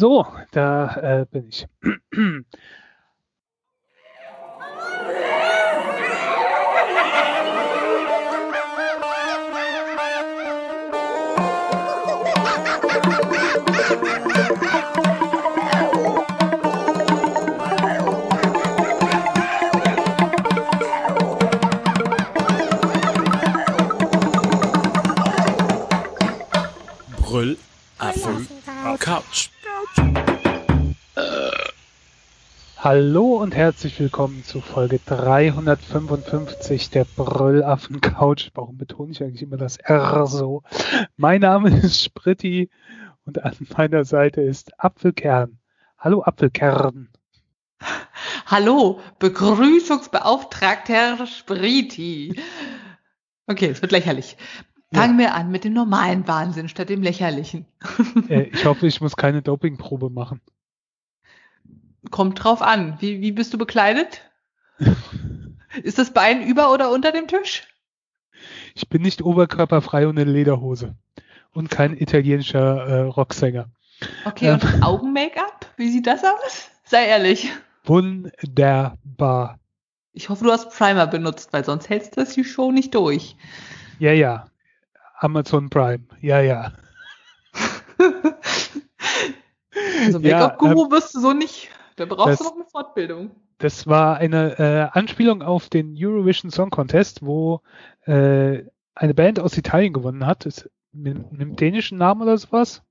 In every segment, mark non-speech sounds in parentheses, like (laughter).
So, da äh, bin ich. Brüllaffen Couch. Hallo und herzlich willkommen zu Folge 355 der Brüllaffen Couch. Warum betone ich eigentlich immer das R so? Mein Name ist Spritti und an meiner Seite ist Apfelkern. Hallo Apfelkern. Hallo, Begrüßungsbeauftragter Spritti. Okay, es wird lächerlich. Fangen wir an mit dem normalen Wahnsinn statt dem lächerlichen. Äh, ich hoffe, ich muss keine Dopingprobe machen. Kommt drauf an. Wie, wie bist du bekleidet? (laughs) Ist das Bein über oder unter dem Tisch? Ich bin nicht oberkörperfrei und in Lederhose. Und kein italienischer äh, Rocksänger. Okay, und Ähm. Augen-Make-up? Wie sieht das aus? Sei ehrlich. Wunderbar. Ich hoffe, du hast Primer benutzt, weil sonst hältst du das die Show nicht durch. Ja, ja. Amazon Prime. Ja, ja. (laughs) Also Ja, Make-up-Guru wirst du so nicht. Da brauchst das- du noch eine Fortbildung. Das war eine äh, Anspielung auf den Eurovision Song Contest, wo äh, eine Band aus Italien gewonnen hat. Ist mit, mit einem dänischen Namen oder sowas?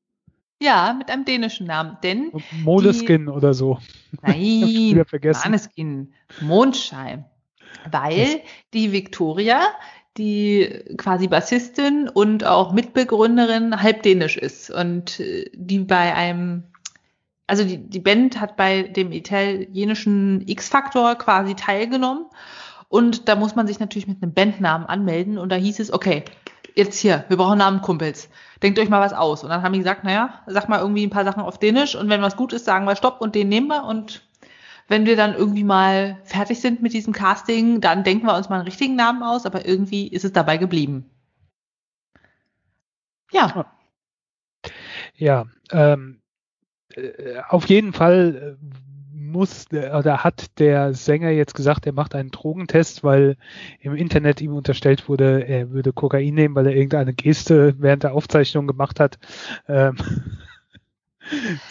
Ja, mit einem dänischen Namen. Denn Moleskin oder so. (laughs) Nein. Maneskin, Mondschein. Weil die Victoria, die quasi Bassistin und auch Mitbegründerin halb dänisch ist und äh, die bei einem, also die, die Band hat bei dem italienischen X-Factor quasi teilgenommen und da muss man sich natürlich mit einem Bandnamen anmelden und da hieß es, okay, jetzt hier, wir brauchen Namen Kumpels. Denkt euch mal was aus. Und dann haben die gesagt, naja, sag mal irgendwie ein paar Sachen auf Dänisch und wenn was gut ist, sagen wir Stopp und den nehmen wir und wenn wir dann irgendwie mal fertig sind mit diesem Casting, dann denken wir uns mal einen richtigen Namen aus, aber irgendwie ist es dabei geblieben. Ja, Ja, ähm, äh, auf jeden Fall äh, muss äh, oder hat der Sänger jetzt gesagt, er macht einen Drogentest, weil im Internet ihm unterstellt wurde, er würde Kokain nehmen, weil er irgendeine Geste während der Aufzeichnung gemacht hat. Ähm,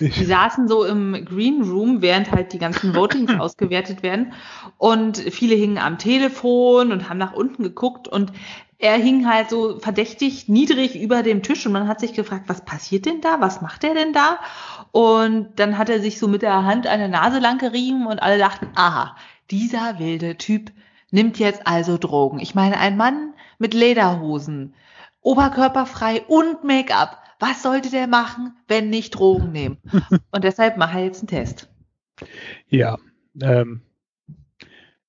die saßen so im Green Room, während halt die ganzen Votings (laughs) ausgewertet werden und viele hingen am Telefon und haben nach unten geguckt und er hing halt so verdächtig niedrig über dem Tisch und man hat sich gefragt, was passiert denn da? Was macht er denn da? Und dann hat er sich so mit der Hand eine Nase lang gerieben und alle dachten, aha, dieser wilde Typ nimmt jetzt also Drogen. Ich meine, ein Mann mit Lederhosen, oberkörperfrei und Make-up. Was sollte der machen, wenn nicht Drogen nehmen? (laughs) Und deshalb mache er jetzt einen Test. ja, ähm,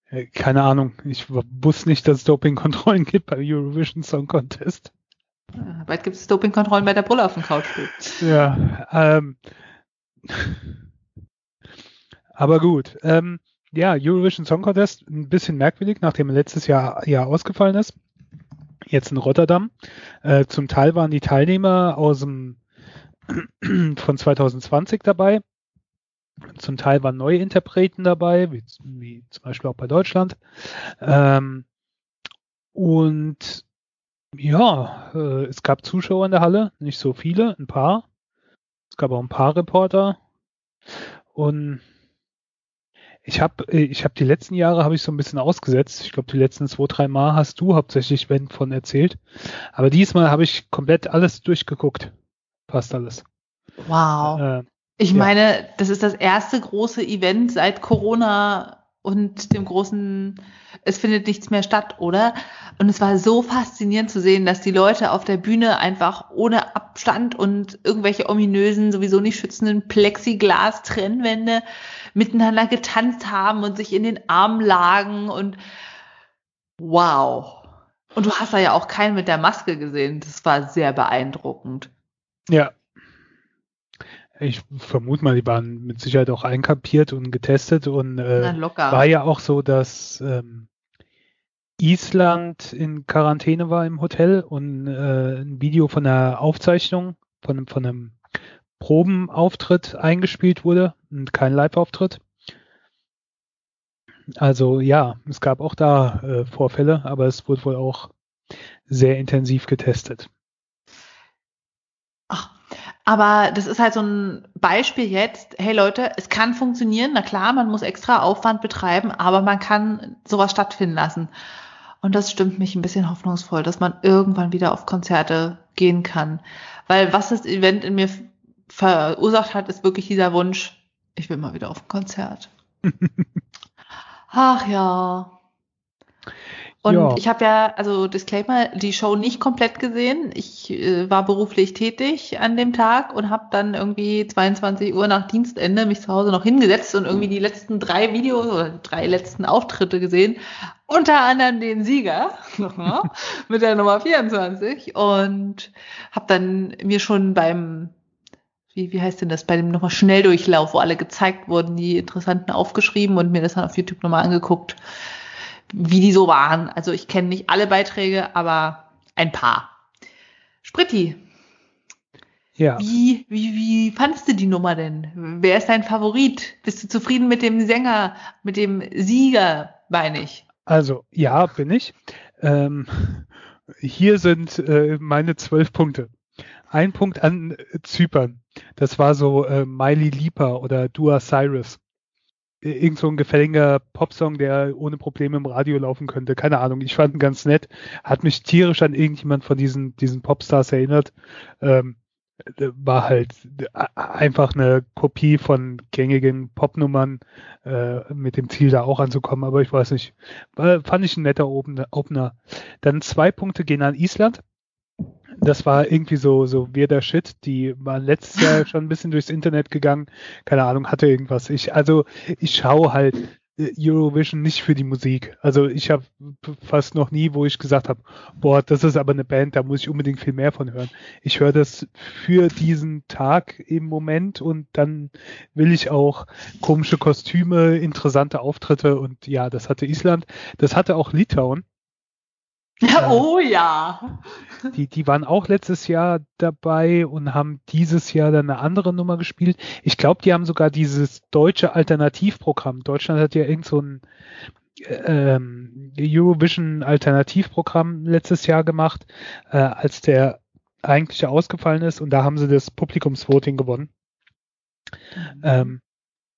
äh, keine Ahnung. Ich wusste nicht, dass es Dopingkontrollen gibt beim Eurovision Song Contest. Ja, Bald gibt es Dopingkontrollen bei der Brille auf dem Couch. Ja, ähm, aber gut. Ähm, ja, Eurovision Song Contest, ein bisschen merkwürdig, nachdem er letztes Jahr, Jahr ausgefallen ist. Jetzt in Rotterdam. Äh, zum Teil waren die Teilnehmer aus dem (clears throat) von 2020 dabei. Zum Teil waren neue Interpreten dabei, wie, wie zum Beispiel auch bei Deutschland. Ähm, und ja, äh, es gab Zuschauer in der Halle, nicht so viele, ein paar. Es gab auch ein paar Reporter. Und ich habe ich hab die letzten Jahre habe ich so ein bisschen ausgesetzt. Ich glaube, die letzten zwei, drei Mal hast du hauptsächlich Ben von erzählt. Aber diesmal habe ich komplett alles durchgeguckt. Fast alles. Wow. Äh, Ich ja. meine, das ist das erste große Event seit Corona und dem großen, es findet nichts mehr statt, oder? Und es war so faszinierend zu sehen, dass die Leute auf der Bühne einfach ohne Abstand und irgendwelche ominösen, sowieso nicht schützenden Plexiglas-Trennwände miteinander getanzt haben und sich in den Armen lagen und wow. Und du hast da ja auch keinen mit der Maske gesehen. Das war sehr beeindruckend. ja. Ich vermute mal, die waren mit Sicherheit auch einkapiert und getestet und äh, Na, war ja auch so, dass ähm, Island in Quarantäne war im Hotel und äh, ein Video von der Aufzeichnung von, einem- von einem Probenauftritt eingespielt wurde und kein Live-Auftritt. Also ja, es gab auch da äh, Vorfälle, aber es wurde wohl auch sehr intensiv getestet. Ach, aber das ist halt so ein Beispiel jetzt, hey Leute, es kann funktionieren, na klar, man muss extra Aufwand betreiben, aber man kann sowas stattfinden lassen. Und das stimmt mich ein bisschen hoffnungsvoll, dass man irgendwann wieder auf Konzerte gehen kann. Weil was das Event in mir verursacht hat, ist wirklich dieser Wunsch, ich will mal wieder auf ein Konzert. (laughs) Ach ja. Und ja. ich habe ja, also Disclaimer, die Show nicht komplett gesehen. Ich äh, war beruflich tätig an dem Tag und habe dann irgendwie 22 Uhr nach Dienstende mich zu Hause noch hingesetzt und irgendwie die letzten drei Videos oder drei letzten Auftritte gesehen. Unter anderem den Sieger (laughs) mit der Nummer 24 und habe dann mir schon beim wie, wie heißt denn das, bei dem nochmal Schnelldurchlauf, wo alle gezeigt wurden, die Interessanten aufgeschrieben und mir das dann auf YouTube nochmal angeguckt, wie die so waren. Also ich kenne nicht alle Beiträge, aber ein paar. Spritti. Ja. Wie, wie, wie fandest du die Nummer denn? Wer ist dein Favorit? Bist du zufrieden mit dem Sänger, mit dem Sieger, meine ich? Also, ja, bin ich. Ähm, hier sind äh, meine zwölf Punkte. Ein Punkt an Zypern. Das war so äh, Miley Leaper oder Dua Cyrus. Irgend so ein gefälliger Popsong, der ohne Probleme im Radio laufen könnte. Keine Ahnung. Ich fand ihn ganz nett. Hat mich tierisch an irgendjemand von diesen, diesen Popstars erinnert. Ähm, war halt einfach eine Kopie von gängigen Popnummern äh, mit dem Ziel, da auch anzukommen. Aber ich weiß nicht. War, fand ich ein netter Opener. Dann zwei Punkte gehen an Island das war irgendwie so, so weirder Shit. Die waren letztes Jahr (laughs) schon ein bisschen durchs Internet gegangen. Keine Ahnung, hatte irgendwas. Ich, also, ich schaue halt äh, Eurovision nicht für die Musik. Also ich habe fast noch nie, wo ich gesagt habe, boah, das ist aber eine Band, da muss ich unbedingt viel mehr von hören. Ich höre das für diesen Tag im Moment und dann will ich auch komische Kostüme, interessante Auftritte und ja, das hatte Island, das hatte auch Litauen. Ja, oh ja. Die, die waren auch letztes Jahr dabei und haben dieses Jahr dann eine andere Nummer gespielt. Ich glaube, die haben sogar dieses deutsche Alternativprogramm. Deutschland hat ja irgend so ein ähm, Eurovision Alternativprogramm letztes Jahr gemacht, äh, als der eigentliche ausgefallen ist und da haben sie das Publikumsvoting gewonnen. Mhm. Ähm,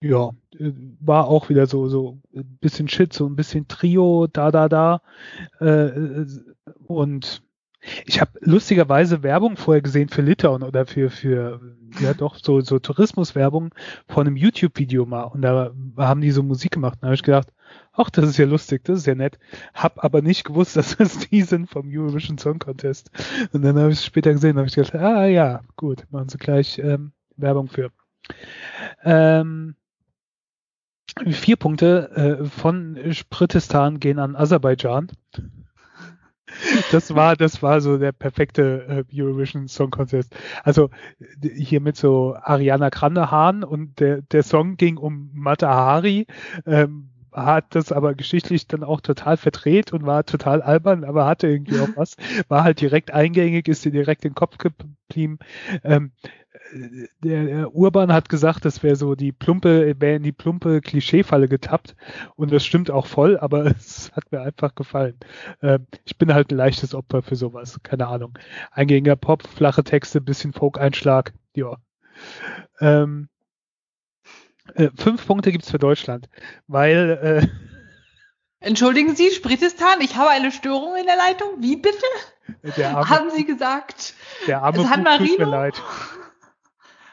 ja, äh, war auch wieder so, so ein bisschen Shit, so ein bisschen Trio, da, da, da. Äh, und ich habe lustigerweise Werbung vorher gesehen für Litauen oder für, für ja doch, so, so Tourismuswerbung von einem YouTube-Video mal. Und da haben die so Musik gemacht. Und da habe ich gedacht, ach, das ist ja lustig, das ist ja nett. Hab aber nicht gewusst, (laughs) dass das die sind vom Eurovision Song Contest. Und dann habe ich es später gesehen, habe ich gedacht, ah ja, gut, machen sie gleich ähm, Werbung für. Ähm, Vier Punkte äh, von Spritistan gehen an Aserbaidschan. Das war, das war so der perfekte äh, Eurovision Song Contest. Also hier mit so Ariana Grande Hahn und der, der Song ging um Mata Hari. Ähm, hat das aber geschichtlich dann auch total verdreht und war total albern, aber hatte irgendwie auch was. War halt direkt eingängig, ist dir direkt in den Kopf geblieben. Ähm, der, der Urban hat gesagt, das wäre so die plumpe, wäre in die plumpe Klischeefalle getappt. Und das stimmt auch voll, aber (laughs) es hat mir einfach gefallen. Ähm, ich bin halt ein leichtes Opfer für sowas. Keine Ahnung. Eingängiger Pop, flache Texte, bisschen Folk-Einschlag. Ja. Ähm, äh, fünf Punkte gibt's für Deutschland, weil. Äh, (laughs) Entschuldigen Sie, Spritistan, ich habe eine Störung in der Leitung. Wie bitte? Arme, Haben Sie gesagt? Der arme San Marino? tut mir leid.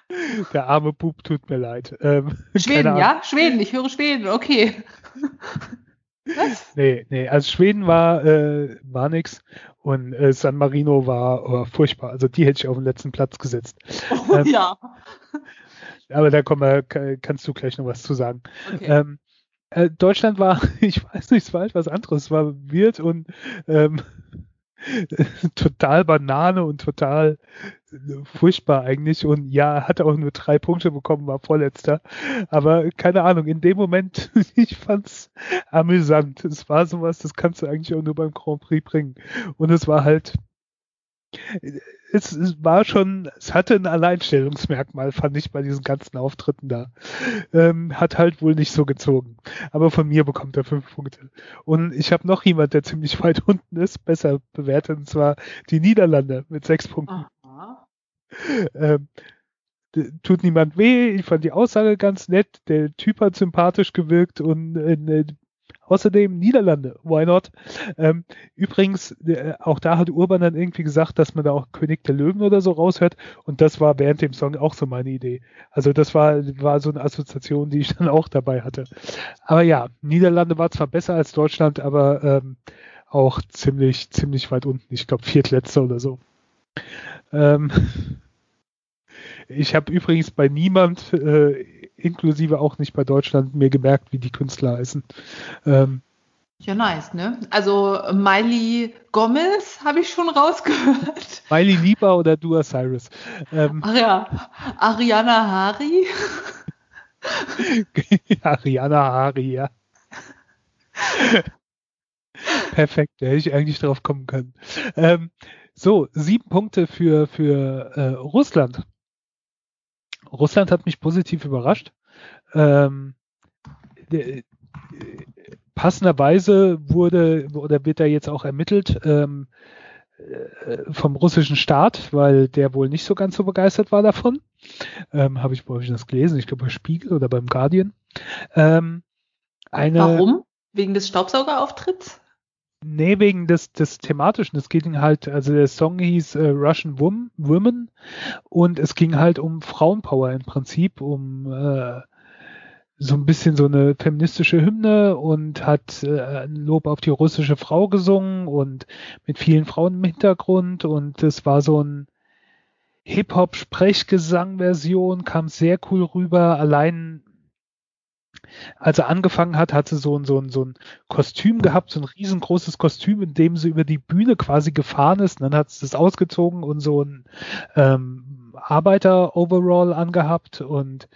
(laughs) Der arme Bub tut mir leid. Ähm, Schweden, ja? Schweden, ich höre Schweden, okay. (laughs) Was? Nee, nee, also Schweden war, äh, war nix und äh, San Marino war oh, furchtbar. Also die hätte ich auf den letzten Platz gesetzt. (laughs) Oh, ähm, ja. Aber da komm, äh, kannst du gleich noch was zu sagen. Okay. Ähm, äh, Deutschland war, ich weiß nicht, es war etwas anderes. Es war weird und ähm, (laughs) total Banane und total furchtbar eigentlich. Und ja, hat auch nur drei Punkte bekommen, war vorletzter. Aber keine Ahnung, in dem Moment, (laughs) ich fand's amüsant. Es war sowas, das kannst du eigentlich auch nur beim Grand Prix bringen. Und es war halt es, es, war schon, es hatte ein Alleinstellungsmerkmal, fand ich bei diesen ganzen Auftritten da. Ähm, hat halt wohl nicht so gezogen. Aber von mir bekommt er fünf Punkte. Und ich habe noch jemand, der ziemlich (laughs) weit unten ist, besser bewertet, und zwar die Niederlande mit sechs Punkten. Ähm, tut niemand weh. Ich fand die Aussage ganz nett. Der Typ hat sympathisch gewirkt und äh, Außerdem Niederlande, why not? Ähm, übrigens, äh, auch da hat Urban dann irgendwie gesagt, dass man da auch König der Löwen oder so raushört und das war während dem Song auch so meine Idee. Also das war, war so eine Assoziation, die ich dann auch dabei hatte. Aber ja, Niederlande war zwar besser als Deutschland, aber ähm, auch ziemlich, ziemlich weit unten. Ich glaube Viertletzter oder so. Ähm, (laughs) ich habe übrigens bei niemand äh, inklusive auch nicht bei Deutschland mir gemerkt, wie die Künstler heißen. Ähm, ja, nice, ne? Also Miley Gomez habe ich schon rausgehört. (laughs) Miley Lieber oder Dua Cyrus. Ähm, Ach ja, Ariana Hari. (laughs) Ariana Hari, ja. (laughs) Perfekt, da hätte ich eigentlich drauf kommen können. Ähm, so, sieben Punkte für, für äh, Russland. Russland hat mich positiv überrascht. Ähm, de, passenderweise wurde oder wird da jetzt auch ermittelt ähm, äh, vom russischen Staat, weil der wohl nicht so ganz so begeistert war davon. Ähm, Habe ich bei euch das gelesen? Ich glaube bei Spiegel oder beim Guardian. Ähm, eine, Warum? Wegen des Staubsaugerauftritts? Nee, wegen des, des thematischen. Es ging halt, also der Song hieß äh, Russian Wom Women und es ging halt um Frauenpower im Prinzip, um äh, so ein bisschen so eine feministische Hymne und hat äh, ein Lob auf die russische Frau gesungen und mit vielen Frauen im Hintergrund und es war so ein Hip-Hop-Sprechgesang-Version, kam sehr cool rüber. Allein als er angefangen hat, hat sie so ein, so ein, so ein Kostüm gehabt, so ein riesengroßes Kostüm, in dem sie über die Bühne quasi gefahren ist. Und dann hat sie das ausgezogen und so ein ähm, Arbeiter-Overall angehabt und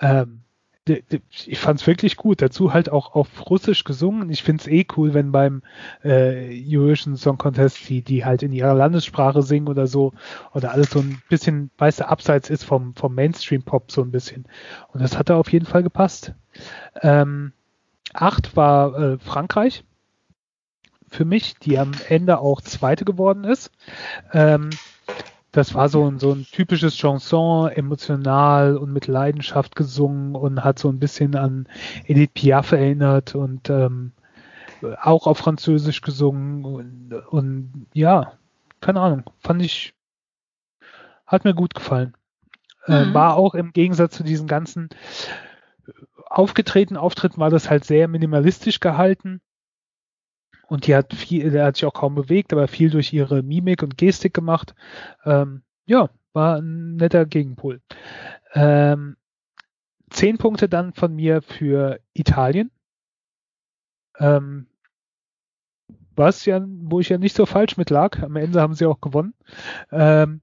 ähm, ich fand es wirklich gut. Dazu halt auch auf Russisch gesungen. Ich finde es eh cool, wenn beim äh, Eurovision Song Contest die, die halt in ihrer Landessprache singen oder so oder alles so ein bisschen, weißt du, abseits ist vom, vom Mainstream-Pop so ein bisschen. Und das hat da auf jeden Fall gepasst. Ähm, acht war äh, Frankreich für mich, die am Ende auch Zweite geworden ist. Ähm, das war so ein, so ein typisches Chanson, emotional und mit Leidenschaft gesungen und hat so ein bisschen an Edith Piaf erinnert und ähm, auch auf Französisch gesungen und, und ja, keine Ahnung, fand ich, hat mir gut gefallen. Äh, mhm. war auch im Gegensatz zu diesen ganzen aufgetretenen Auftritten war das halt sehr minimalistisch gehalten. Und die hat viel, der hat sich auch kaum bewegt, aber viel durch ihre Mimik und Gestik gemacht. Ähm, ja, war ein netter Gegenpol. Ähm, zehn Punkte dann von mir für Italien. Ähm, was ja, wo ich ja nicht so falsch mit lag. Am Ende haben sie auch gewonnen. Ähm,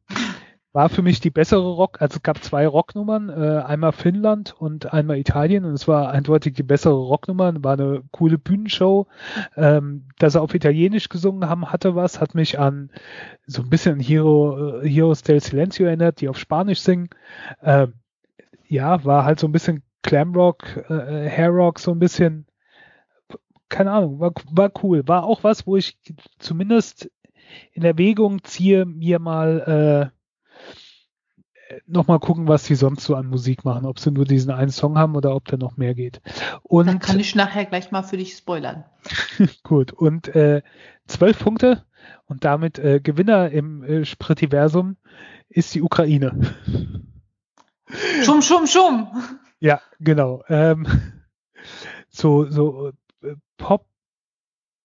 war für mich die bessere Rock, also es gab zwei Rocknummern, äh, einmal Finnland und einmal Italien und es war eindeutig die bessere Rocknummer, war eine coole Bühnenshow. Ähm, dass sie auf Italienisch gesungen haben, hatte was, hat mich an so ein bisschen Hero, äh, Heroes del Silencio erinnert, die auf Spanisch singen. Äh, ja, war halt so ein bisschen Glamrock, äh, Hairrock, so ein bisschen, keine Ahnung, war, war cool. War auch was, wo ich zumindest in Erwägung ziehe, mir mal äh, nochmal gucken, was sie sonst so an Musik machen, ob sie nur diesen einen Song haben oder ob da noch mehr geht. Und Dann kann ich nachher gleich mal für dich spoilern. (laughs) gut, und äh, zwölf Punkte und damit äh, Gewinner im äh, Spritiversum ist die Ukraine. Schum, schum, schum. Ja, genau. Ähm, so so äh, Pop,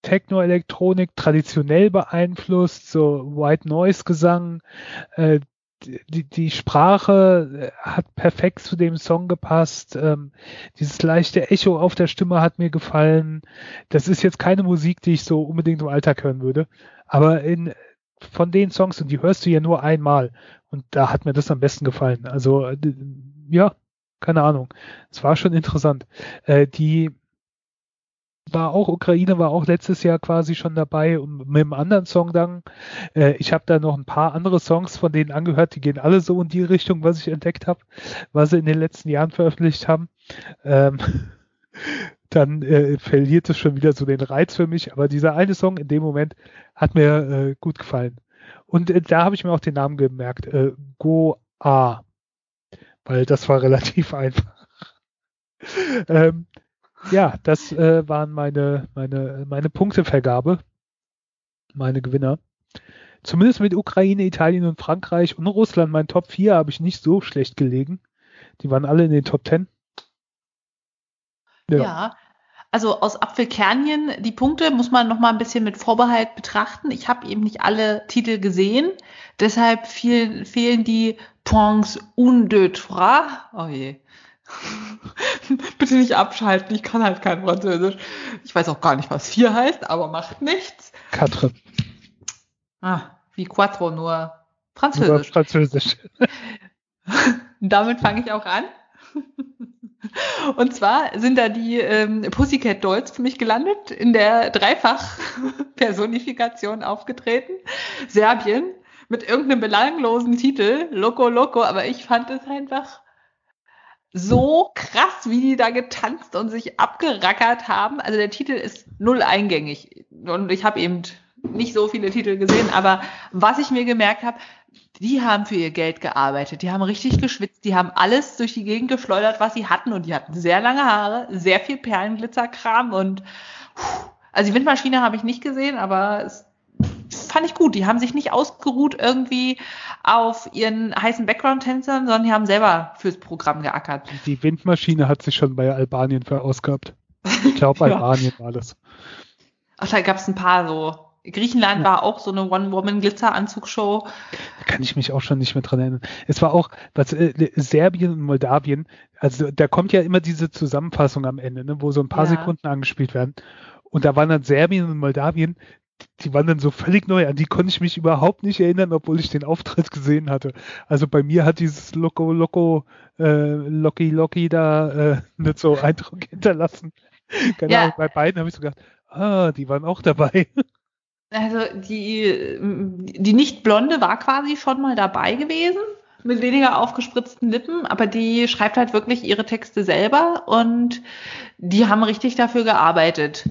Techno, Elektronik traditionell beeinflusst, so White Noise Gesang, äh, die, die Sprache äh, hat perfekt zu dem Song gepasst. Ähm, dieses leichte Echo auf der Stimme hat mir gefallen. Das ist jetzt keine Musik, die ich so unbedingt im Alltag hören würde. Aber in, von den Songs, und die hörst du ja nur einmal. Und da hat mir das am besten gefallen. Also, äh, ja, keine Ahnung. Es war schon interessant. Äh, die war auch, Ukraine war auch letztes Jahr quasi schon dabei und mit einem anderen Song dann. Äh, ich habe da noch ein paar andere Songs von denen angehört, die gehen alle so in die Richtung, was ich entdeckt habe, was sie in den letzten Jahren veröffentlicht haben. Ähm, (laughs) dann äh, verliert es schon wieder so den Reiz für mich, aber dieser eine Song in dem Moment hat mir äh, gut gefallen. Und äh, da habe ich mir auch den Namen gemerkt, äh, Go A, weil das war (laughs) relativ einfach. ähm, ja, das äh, waren meine, meine, meine Punktevergabe, meine Gewinner. Zumindest mit Ukraine, Italien und Frankreich und Russland, mein Top 4, habe ich nicht so schlecht gelegen. Die waren alle in den Top 10. Ja. ja. Also aus Apfelkernchen, die Punkte muss man noch mal ein bisschen mit Vorbehalt betrachten. Ich habe eben nicht alle Titel gesehen, deshalb fehlen, fehlen die Points un deux trois. Oh je. (laughs) Bitte nicht abschalten, ich kann halt kein Französisch. Ich weiß auch gar nicht, was vier heißt, aber macht nichts. Quatre. Ah, wie quattro, nur Französisch. Nur Französisch. (laughs) Damit fange ich auch an. (laughs) Und zwar sind da die ähm, Pussycat Dolls für mich gelandet, in der Dreifach-Personifikation aufgetreten. Serbien mit irgendeinem belanglosen Titel, Loco Loco, aber ich fand es einfach so krass, wie die da getanzt und sich abgerackert haben. Also der Titel ist null eingängig. Und ich habe eben nicht so viele Titel gesehen, aber was ich mir gemerkt habe, die haben für ihr Geld gearbeitet, die haben richtig geschwitzt, die haben alles durch die Gegend geschleudert, was sie hatten. Und die hatten sehr lange Haare, sehr viel Perlenglitzerkram. Und also die Windmaschine habe ich nicht gesehen, aber es fand ich gut. Die haben sich nicht ausgeruht irgendwie auf ihren heißen Background-Tänzern, sondern die haben selber fürs Programm geackert. Die Windmaschine hat sich schon bei Albanien verausgabt. Ich glaube, (laughs) ja. Albanien war das. Ach, da gab es ein paar so. Griechenland ja. war auch so eine One-Woman-Glitzer-Anzugsshow. Da kann ich mich auch schon nicht mehr dran erinnern. Es war auch, was äh, Serbien und Moldawien, also da kommt ja immer diese Zusammenfassung am Ende, ne, wo so ein paar ja. Sekunden angespielt werden. Und da waren dann Serbien und Moldawien, die waren dann so völlig neu, an die konnte ich mich überhaupt nicht erinnern, obwohl ich den Auftritt gesehen hatte. Also bei mir hat dieses Loco Loco äh, Locky Locky da äh, nicht so Eindruck (laughs) hinterlassen. Keine ja. Ahnung, bei beiden habe ich so gedacht, ah, die waren auch dabei. (laughs) Also die, die Nicht-Blonde war quasi schon mal dabei gewesen, mit weniger aufgespritzten Lippen, aber die schreibt halt wirklich ihre Texte selber und die haben richtig dafür gearbeitet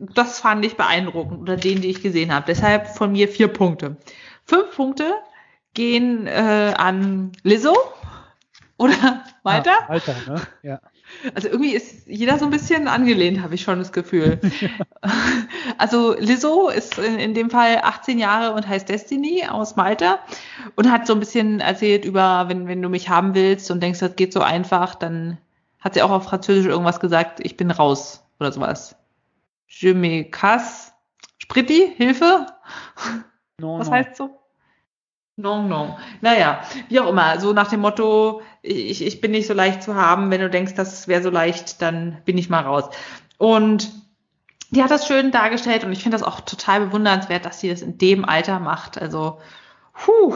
das fand ich beeindruckend oder den, die ich gesehen habe. Deshalb von mir vier Punkte. Fünf Punkte gehen äh, an Lizzo oder weiter. Ah, Alter, ne? Ja. Also irgendwie ist jeder so ein bisschen angelehnt, habe ich schon das Gefühl. (laughs) also Lizzo ist in, in, dem Fall 18 Jahre und heißt Destiny aus Malta und hat so ein bisschen erzählt über, wenn, wenn du mich haben willst und denkst, das geht so einfach, dann hat sie auch auf Französisch irgendwas gesagt, ich bin raus oder sowas. Je me casse. Spritti, Hilfe? Non, Was non. heißt so? Non, non. Naja, wie auch immer. So nach dem Motto, ich, ich bin nicht so leicht zu haben. Wenn du denkst, das wäre so leicht, dann bin ich mal raus. Und die hat das schön dargestellt und ich finde das auch total bewundernswert, dass sie das in dem Alter macht. Also, puh.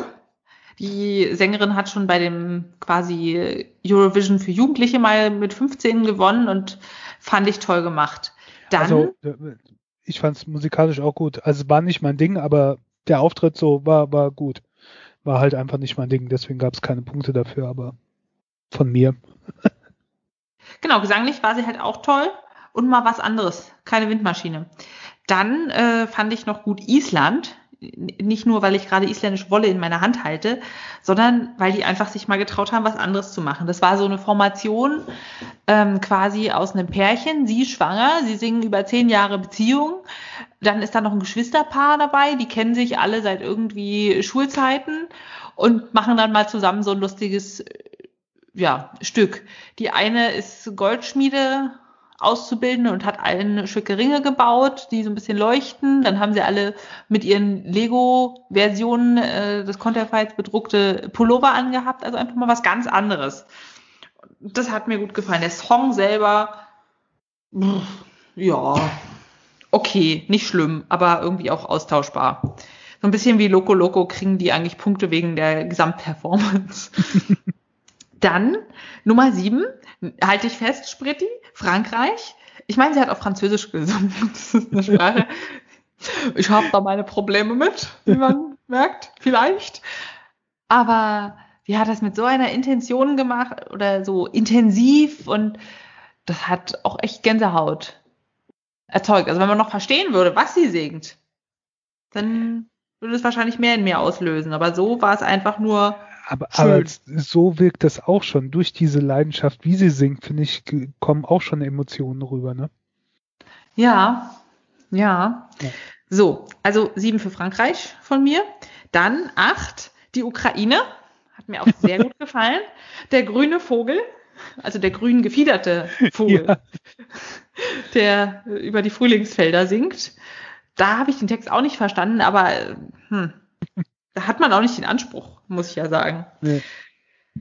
Die Sängerin hat schon bei dem quasi Eurovision für Jugendliche mal mit 15 gewonnen und fand ich toll gemacht. Dann, also, äh, ich fand es musikalisch auch gut. Also es war nicht mein Ding, aber der Auftritt so war, war gut. War halt einfach nicht mein Ding, deswegen gab es keine Punkte dafür, aber von mir. (laughs) genau, gesanglich war sie halt auch toll und mal was anderes, keine Windmaschine. Dann äh, fand ich noch gut Island nicht nur, weil ich gerade isländische Wolle in meiner Hand halte, sondern weil die einfach sich mal getraut haben, was anderes zu machen. Das war so eine Formation ähm, quasi aus einem Pärchen, sie schwanger, sie singen über zehn Jahre Beziehung. Dann ist da noch ein Geschwisterpaar dabei, die kennen sich alle seit irgendwie Schulzeiten und machen dann mal zusammen so ein lustiges ja, Stück. Die eine ist Goldschmiede auszubilden und hat allen schicke Ringe gebaut, die so ein bisschen leuchten. Dann haben sie alle mit ihren Lego-Versionen äh, des Konterfeits bedruckte Pullover angehabt, also einfach mal was ganz anderes. Das hat mir gut gefallen. Der Song selber, ja, okay, nicht schlimm, aber irgendwie auch austauschbar. So ein bisschen wie Loco Loco kriegen die eigentlich Punkte wegen der Gesamtperformance. (laughs) Dann Nummer sieben, halte ich fest, Spritti, Frankreich. Ich meine, sie hat auf Französisch gesungen. (laughs) Das ist eine Sprache. Ich habe da meine Probleme mit, wie man (laughs) merkt, vielleicht. Aber sie hat das mit so einer Intention gemacht oder so intensiv und das hat auch echt Gänsehaut erzeugt. Also wenn man noch verstehen würde, was sie singt, dann würde es wahrscheinlich mehr in mir auslösen. Aber so war es einfach nur. Aber, aber so wirkt das auch schon. Durch diese Leidenschaft, wie sie singt, finde ich, kommen auch schon Emotionen rüber, ne? Ja, ja. ja. So, also sieben für Frankreich von mir. Dann acht, die Ukraine. Hat mir auch sehr gut (laughs) gefallen. Der grüne Vogel, also der grün gefiederte Vogel, ja. (laughs) der über die Frühlingsfelder singt. Da habe ich den Text auch nicht verstanden, aber hm, da hat man auch nicht den Anspruch, muss ich ja sagen. Nee.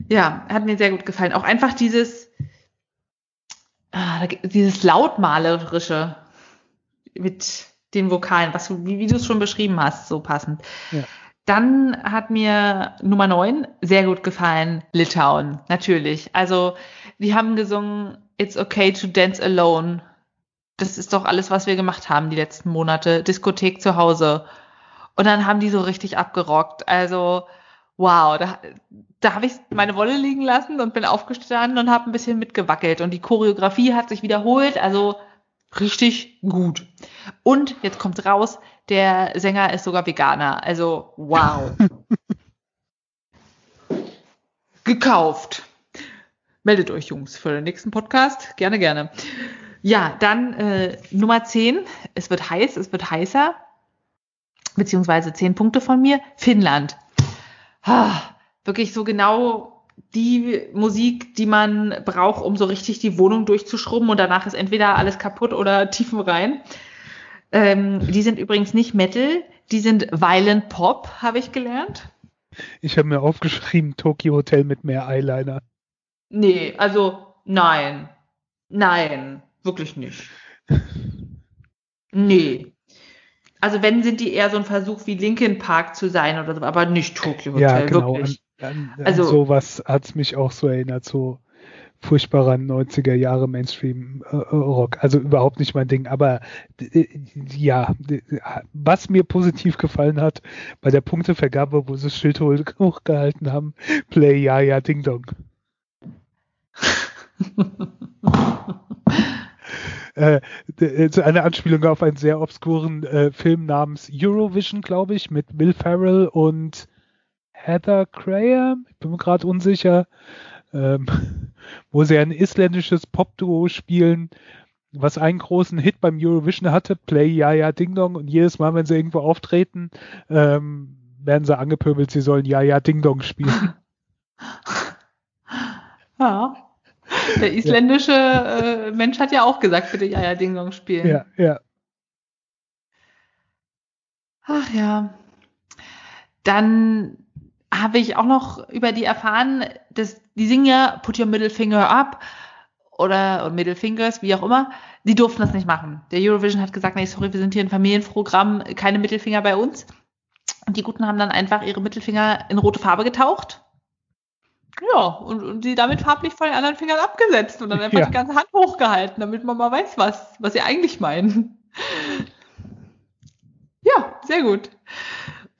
Ja, hat mir sehr gut gefallen. Auch einfach dieses, ah, dieses lautmalerische mit den Vokalen, was du, wie, wie du es schon beschrieben hast, so passend. Ja. Dann hat mir Nummer 9 sehr gut gefallen, Litauen, natürlich. Also, die haben gesungen It's okay to dance alone. Das ist doch alles, was wir gemacht haben die letzten Monate. Diskothek zu Hause. Und dann haben die so richtig abgerockt. Also, wow, da, da habe ich meine Wolle liegen lassen und bin aufgestanden und habe ein bisschen mitgewackelt. Und die Choreografie hat sich wiederholt. Also, richtig gut. Und jetzt kommt raus, der Sänger ist sogar Veganer. Also wow. (laughs) Gekauft. Meldet euch, Jungs, für den nächsten Podcast. Gerne, gerne. Ja, dann äh, Nummer 10. Es wird heiß, es wird heißer. Beziehungsweise 10 Punkte von mir. Finnland. Ah, wirklich so genau die Musik, die man braucht, um so richtig die Wohnung durchzuschrubben und danach ist entweder alles kaputt oder (laughs) tiefen rein. Ähm, die sind übrigens nicht Metal, die sind Violent Pop, habe ich gelernt. Ich habe mir aufgeschrieben, Tokyo Hotel mit mehr Eyeliner. Nee, also nein. Nein, wirklich nicht. (laughs) nee. Also wenn sind die eher so ein Versuch wie Linkin Park zu sein oder so, aber nicht Tokyo Hotel, ja, genau. wirklich. An, an also sowas hat es mich auch so erinnert, so furchtbarer 90er Jahre Mainstream äh, Rock. Also überhaupt nicht mein Ding, aber äh, ja, was mir positiv gefallen hat bei der Punktevergabe, wo sie das Schild hochgehalten haben, Play Ja Ja Ding Dong. (laughs) äh, eine Anspielung auf einen sehr obskuren äh, Film namens Eurovision, glaube ich, mit Will Ferrell und Heather Graham, ich bin mir gerade unsicher, ähm, (laughs) wo sie ein isländisches Popduo spielen, was einen großen Hit beim Eurovision hatte, Play Ja Ja Ding Dong, und jedes Mal, wenn sie irgendwo auftreten, ähm, werden sie angepöbelt, sie sollen Ja Ja Ding Dong spielen. (laughs) (laughs) Ja. (laughs) Der isländische ja. äh, Mensch hat ja auch gesagt, bitte Ja Ja Ding Dong spielen. Ja, ja. Ach ja. Dann habe ich auch noch über die erfahren, dass die singen ja Put Your Middle Finger Up oder Middle Fingers, wie auch immer. Die durften das nicht machen. Der Eurovision hat gesagt, nee, sorry, wir sind hier ein Familienprogramm, keine Mittelfinger bei uns. Und die Guten haben dann einfach ihre Mittelfinger in rote Farbe getaucht. Ja, und, und die damit farblich von den anderen Fingern abgesetzt und dann einfach ja. die ganze Hand hochgehalten, damit man mal weiß, was, was sie eigentlich meinen. Ja, sehr gut.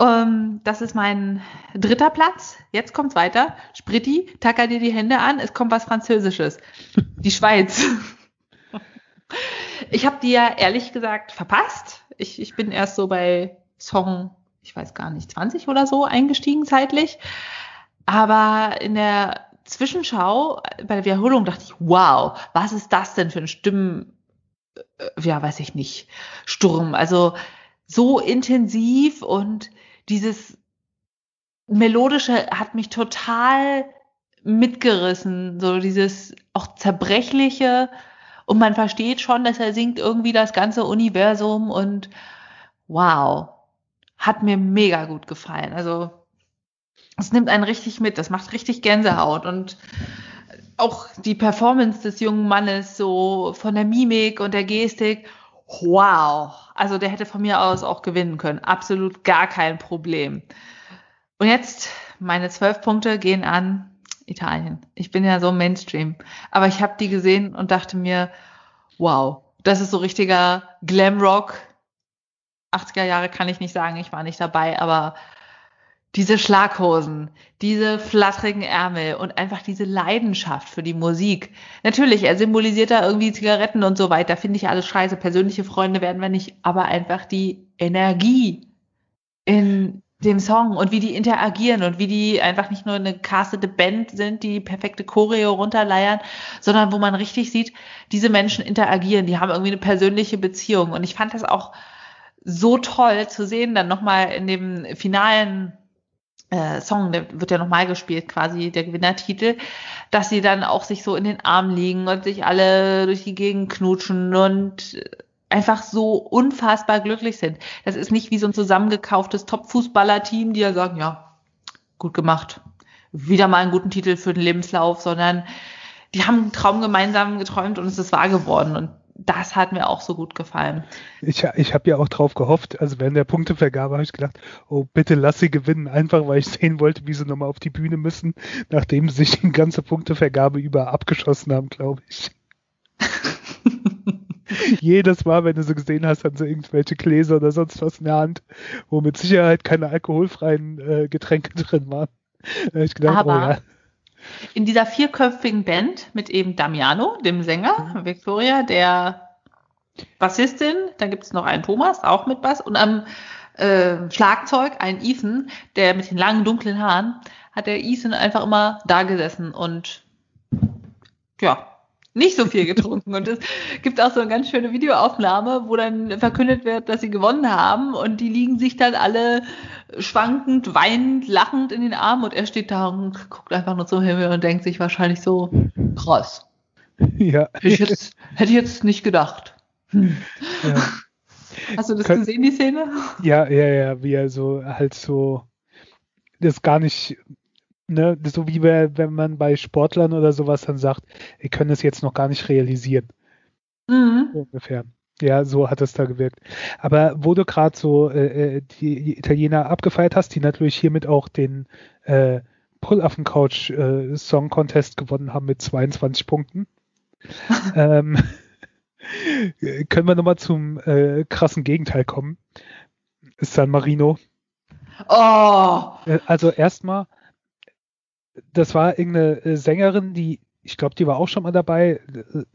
Ähm, das ist mein dritter Platz. Jetzt kommt's weiter. Spritti, tacker dir die Hände an. Es kommt was Französisches. Die Schweiz. (laughs) ich habe die ja ehrlich gesagt verpasst. Ich, ich bin erst so bei Song, ich weiß gar nicht, 20 oder so eingestiegen zeitlich. Aber in der Zwischenschau, bei der Wiederholung dachte ich, wow, was ist das denn für ein Stimmen, äh, ja, weiß ich nicht, Sturm. Also so intensiv und dieses Melodische hat mich total mitgerissen, so dieses auch zerbrechliche und man versteht schon, dass er singt irgendwie das ganze Universum und wow, hat mir mega gut gefallen. Also es nimmt einen richtig mit, das macht richtig Gänsehaut und auch die Performance des jungen Mannes so von der Mimik und der Gestik wow. Also der hätte von mir aus auch gewinnen können. Absolut gar kein Problem. Und jetzt, meine zwölf Punkte gehen an Italien. Ich bin ja so Mainstream. Aber ich habe die gesehen und dachte mir, wow, Das ist so richtiger Glamrock. 80er Jahre kann ich nicht sagen, ich war nicht dabei, aber diese Schlaghosen, diese flatterigen Ärmel und einfach diese Leidenschaft für die Musik. Natürlich, er symbolisiert da irgendwie Zigaretten und so weiter, finde ich alles scheiße. Persönliche Freunde werden wir nicht, aber einfach die Energie in dem Song und wie die interagieren und wie die einfach nicht nur eine castete Band sind, die perfekte Choreo runterleiern, sondern wo man richtig sieht, diese Menschen interagieren, die haben irgendwie eine persönliche Beziehung. Und ich fand das auch so toll zu sehen, dann nochmal in dem finalen äh, Song, der wird ja nochmal gespielt, quasi der Gewinnertitel, dass sie dann auch sich so in den Armen liegen und sich alle durch die Gegend knutschen und einfach so unfassbar glücklich sind. Das ist nicht wie so ein zusammengekauftes Top-Fußballer-Team, die ja sagen, ja, gut gemacht, wieder mal einen guten Titel für den Lebenslauf, sondern die haben einen Traum gemeinsam geträumt und es ist wahr geworden. Und das hat mir auch so gut gefallen. Ich, ich habe ja auch drauf gehofft, also während der Punktevergabe habe ich gedacht, oh bitte lass sie gewinnen, einfach weil ich sehen wollte, wie sie nochmal auf die Bühne müssen, nachdem sie sich die ganze Punktevergabe über abgeschossen haben, glaube ich. (laughs) Jedes Mal, wenn du sie gesehen hast, haben sie irgendwelche Gläser oder sonst was in der Hand, wo mit Sicherheit keine alkoholfreien äh, Getränke drin waren. ich gedacht, Aber oh, ja. In dieser vierköpfigen Band mit eben Damiano, dem Sänger, Victoria, der Bassistin, dann gibt es noch einen Thomas, auch mit Bass, und am äh, Schlagzeug einen Ethan, der mit den langen dunklen Haaren, hat der Ethan einfach immer da gesessen und ja, nicht so viel getrunken. Und es gibt auch so eine ganz schöne Videoaufnahme, wo dann verkündet wird, dass sie gewonnen haben. Und die liegen sich dann alle schwankend, weinend, lachend in den Armen und er steht da und guckt einfach nur zum Himmel und denkt sich wahrscheinlich so, krass. (laughs) Ja. Hätte ich jetzt, hätte ich jetzt nicht gedacht. Hm. Ja. Hast du das Kön gesehen, die Szene? Ja, ja, ja, wie er so halt so das gar nicht ne, so wie wenn man bei Sportlern oder sowas dann sagt, wir können es jetzt noch gar nicht realisieren. Mhm. ungefähr. Ja, so hat es da gewirkt. Aber wo du gerade so äh, äh die Italiener abgefeiert hast, die natürlich hiermit auch den äh, Pull-Affen-Couch äh, Song Contest gewonnen haben mit 22 Punkten, (laughs) ähm, (laughs) können wir nochmal zum äh, krassen Gegenteil kommen. San Marino. Oh! Äh, also erstmal das war irgendeine äh, Sängerin, die, ich glaube, die war auch schon mal dabei,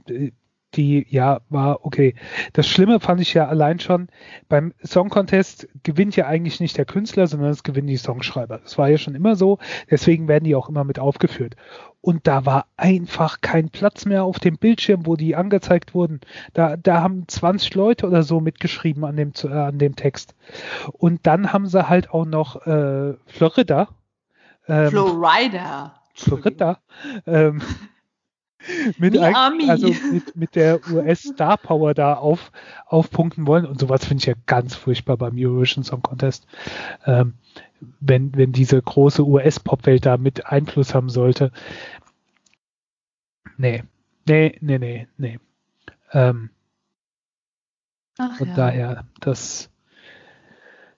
äh, die, ja, war okay. Das Schlimme fand ich ja allein schon, beim Song Contest gewinnt ja eigentlich nicht der Künstler, sondern es gewinnen die Songschreiber. Das war ja schon immer so, deswegen werden die auch immer mit aufgeführt. Und da war einfach kein Platz mehr auf dem Bildschirm, wo die angezeigt wurden. Da, da haben 20 Leute oder so mitgeschrieben an dem, äh, an dem Text. Und dann haben sie halt auch noch äh, Florida, ähm, Florida. Florida. Ähm, (laughs) mit, also mit, mit der US-Star Power da auf, aufpunkten wollen. Und sowas finde ich ja ganz furchtbar beim Eurovision Song Contest. Ähm, wenn, wenn diese große US-Popwelt da mit Einfluss haben sollte. Nee, nee, nee, nee, nee. Ähm, Ach, von ja. daher, das,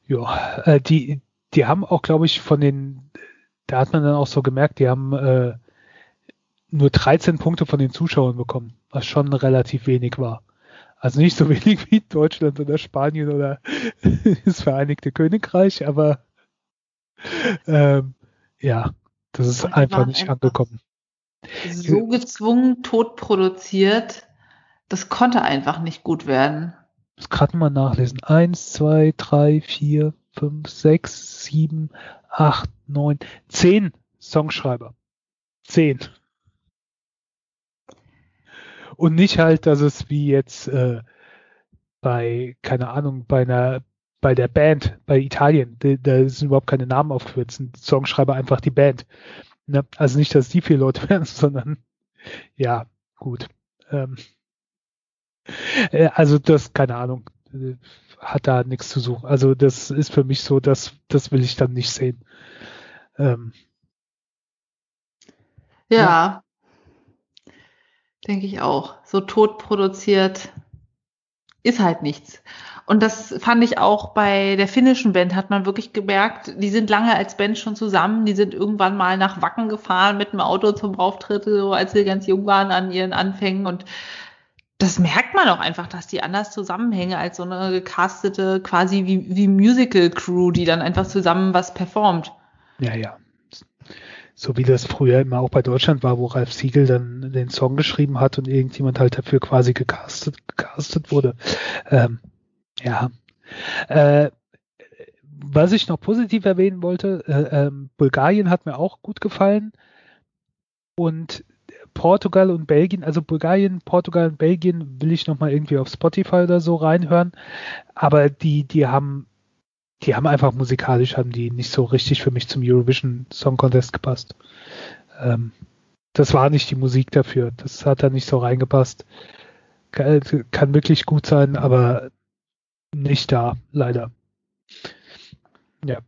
ja, äh, die, die haben auch, glaube ich, von den da hat man dann auch so gemerkt, die haben äh, nur 13 Punkte von den Zuschauern bekommen, was schon relativ wenig war. Also nicht so (laughs) wenig wie Deutschland oder Spanien oder (laughs) das Vereinigte Königreich, aber ähm, ja, das ist einfach nicht einfach angekommen. So gezwungen, tot produziert, das konnte einfach nicht gut werden. Muss gerade mal nachlesen. Eins, zwei, drei, vier, fünf, sechs, sieben, acht, neun, zehn Songschreiber. Zehn. Und nicht halt, dass es wie jetzt äh, bei, keine Ahnung, bei einer, bei der Band, bei Italien, da, sind überhaupt keine Namen aufgeführt, sind Songschreiber einfach die Band. Ne? Also nicht, dass die vier Leute (laughs) werden, sondern ja, gut. Ähm, äh, also das, keine Ahnung hat da nichts zu suchen. Also das ist für mich so, dass das will ich dann nicht sehen. Ähm, ja, ja. Denke ich auch. So tot produziert ist halt nichts. Und das fand ich auch bei der finnischen Band, hat man wirklich gemerkt, die sind lange als Band schon zusammen, die sind irgendwann mal nach Wacken gefahren mit dem Auto zum Auftritt, so als sie ganz jung waren an ihren Anfängen und das merkt man auch einfach, dass die anders zusammenhängen als so eine gecastete, quasi wie, wie Musical-Crew, die dann einfach zusammen was performt. Ja, ja. So wie das früher immer auch bei Deutschland war, wo Ralf Siegel dann den Song geschrieben hat und irgendjemand halt dafür quasi gecastet, gecastet wurde. Ähm, ja. Äh, was ich noch positiv erwähnen wollte, äh, äh, Bulgarien hat mir auch gut gefallen. Und Portugal und Belgien, also Bulgarien, Portugal und Belgien will ich nochmal irgendwie auf Spotify oder so reinhören. Aber die, die haben, die haben einfach musikalisch, haben die nicht so richtig für mich zum Eurovision Song Contest gepasst. Ähm, das war nicht die Musik dafür. Das hat da nicht so reingepasst. Kann, wirklich gut sein, aber nicht da, leider. Ja.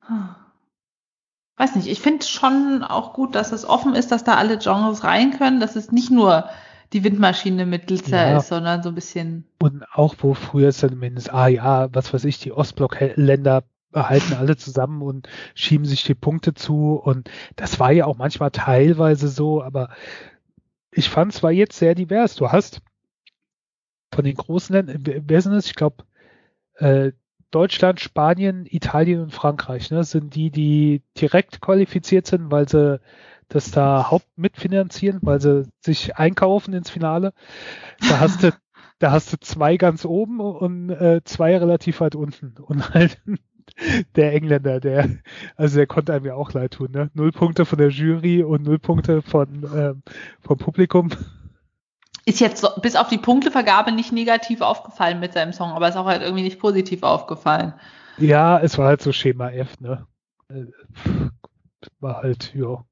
Ah weiß nicht, ich finde schon auch gut, dass es offen ist, dass da alle Genres rein können, dass es nicht nur die Windmaschine mit Glitzer ja. ist, sondern so ein bisschen. Und auch wo früher ist dann zumindest, ah ja, was weiß ich, die Ostblockländer halten alle zusammen und schieben sich die Punkte zu und das war ja auch manchmal teilweise so, aber ich fand es war jetzt sehr divers. Du hast von den großen Ländern, wer sind es? Ich glaube, äh, Deutschland, Spanien, Italien und Frankreich ne, sind die, die direkt qualifiziert sind, weil sie das da haupt mitfinanzieren, weil sie sich einkaufen ins Finale. Da hast du, (laughs) da hast du zwei ganz oben und äh, zwei relativ weit unten. Und halt (laughs) der Engländer, der, also der konnte einem ja auch leid tun, ne? Null Punkte von der Jury und null Punkte von ähm, vom Publikum ist jetzt so, bis auf die Punktevergabe nicht negativ aufgefallen mit seinem Song, aber ist auch halt irgendwie nicht positiv aufgefallen. Ja, es war halt so Schema F, ne? Äh, war halt, ja.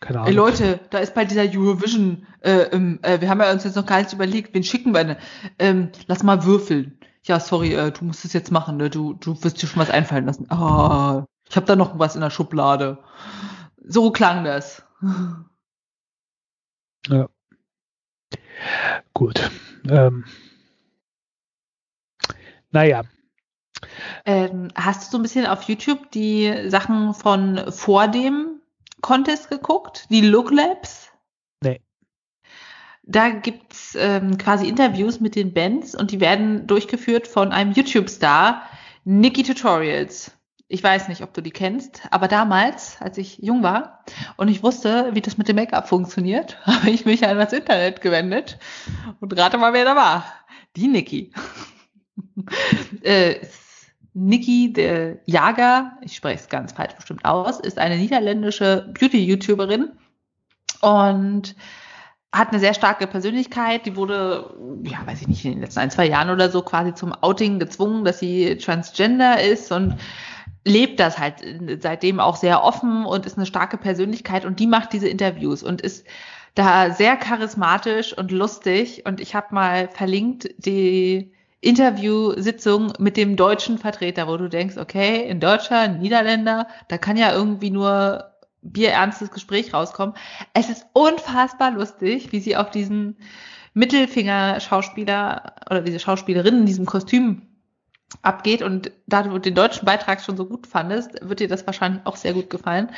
Keine Ahnung. Ey Leute, da ist bei dieser Eurovision, äh, ähm, äh, wir haben ja uns jetzt noch gar nicht überlegt, wen schicken wir denn? Ähm, lass mal würfeln. Ja, sorry, äh, du musst es jetzt machen, ne? Du, du wirst dir schon was einfallen lassen. Ah, ich habe da noch was in der Schublade. So klang das. (laughs) Ja. Gut. Ähm, naja. Ähm, hast du so ein bisschen auf YouTube die Sachen von vor dem Contest geguckt? Die Look Labs? Nee. Da gibt's ähm, quasi Interviews mit den Bands und die werden durchgeführt von einem YouTube-Star, Nikki Tutorials ich weiß nicht, ob du die kennst, aber damals, als ich jung war und ich wusste, wie das mit dem Make-up funktioniert, (laughs) habe ich mich an das Internet gewendet und rate mal, wer da war. Die Niki. (laughs) äh, Niki der Jager, ich spreche es ganz falsch bestimmt aus, ist eine niederländische Beauty-YouTuberin und hat eine sehr starke Persönlichkeit. Die wurde, ja, weiß ich nicht, in den letzten ein, zwei Jahren oder so quasi zum Outing gezwungen, dass sie transgender ist und lebt das halt seitdem auch sehr offen und ist eine starke Persönlichkeit und die macht diese Interviews und ist da sehr charismatisch und lustig und ich habe mal verlinkt die Interviewsitzung mit dem deutschen Vertreter, wo du denkst, okay, in Deutschland, Niederländer, da kann ja irgendwie nur bierernstes Gespräch rauskommen. Es ist unfassbar lustig, wie sie auf diesen Mittelfinger-Schauspieler oder diese Schauspielerin in diesem Kostüm abgeht und da du den deutschen Beitrag schon so gut fandest, wird dir das wahrscheinlich auch sehr gut gefallen,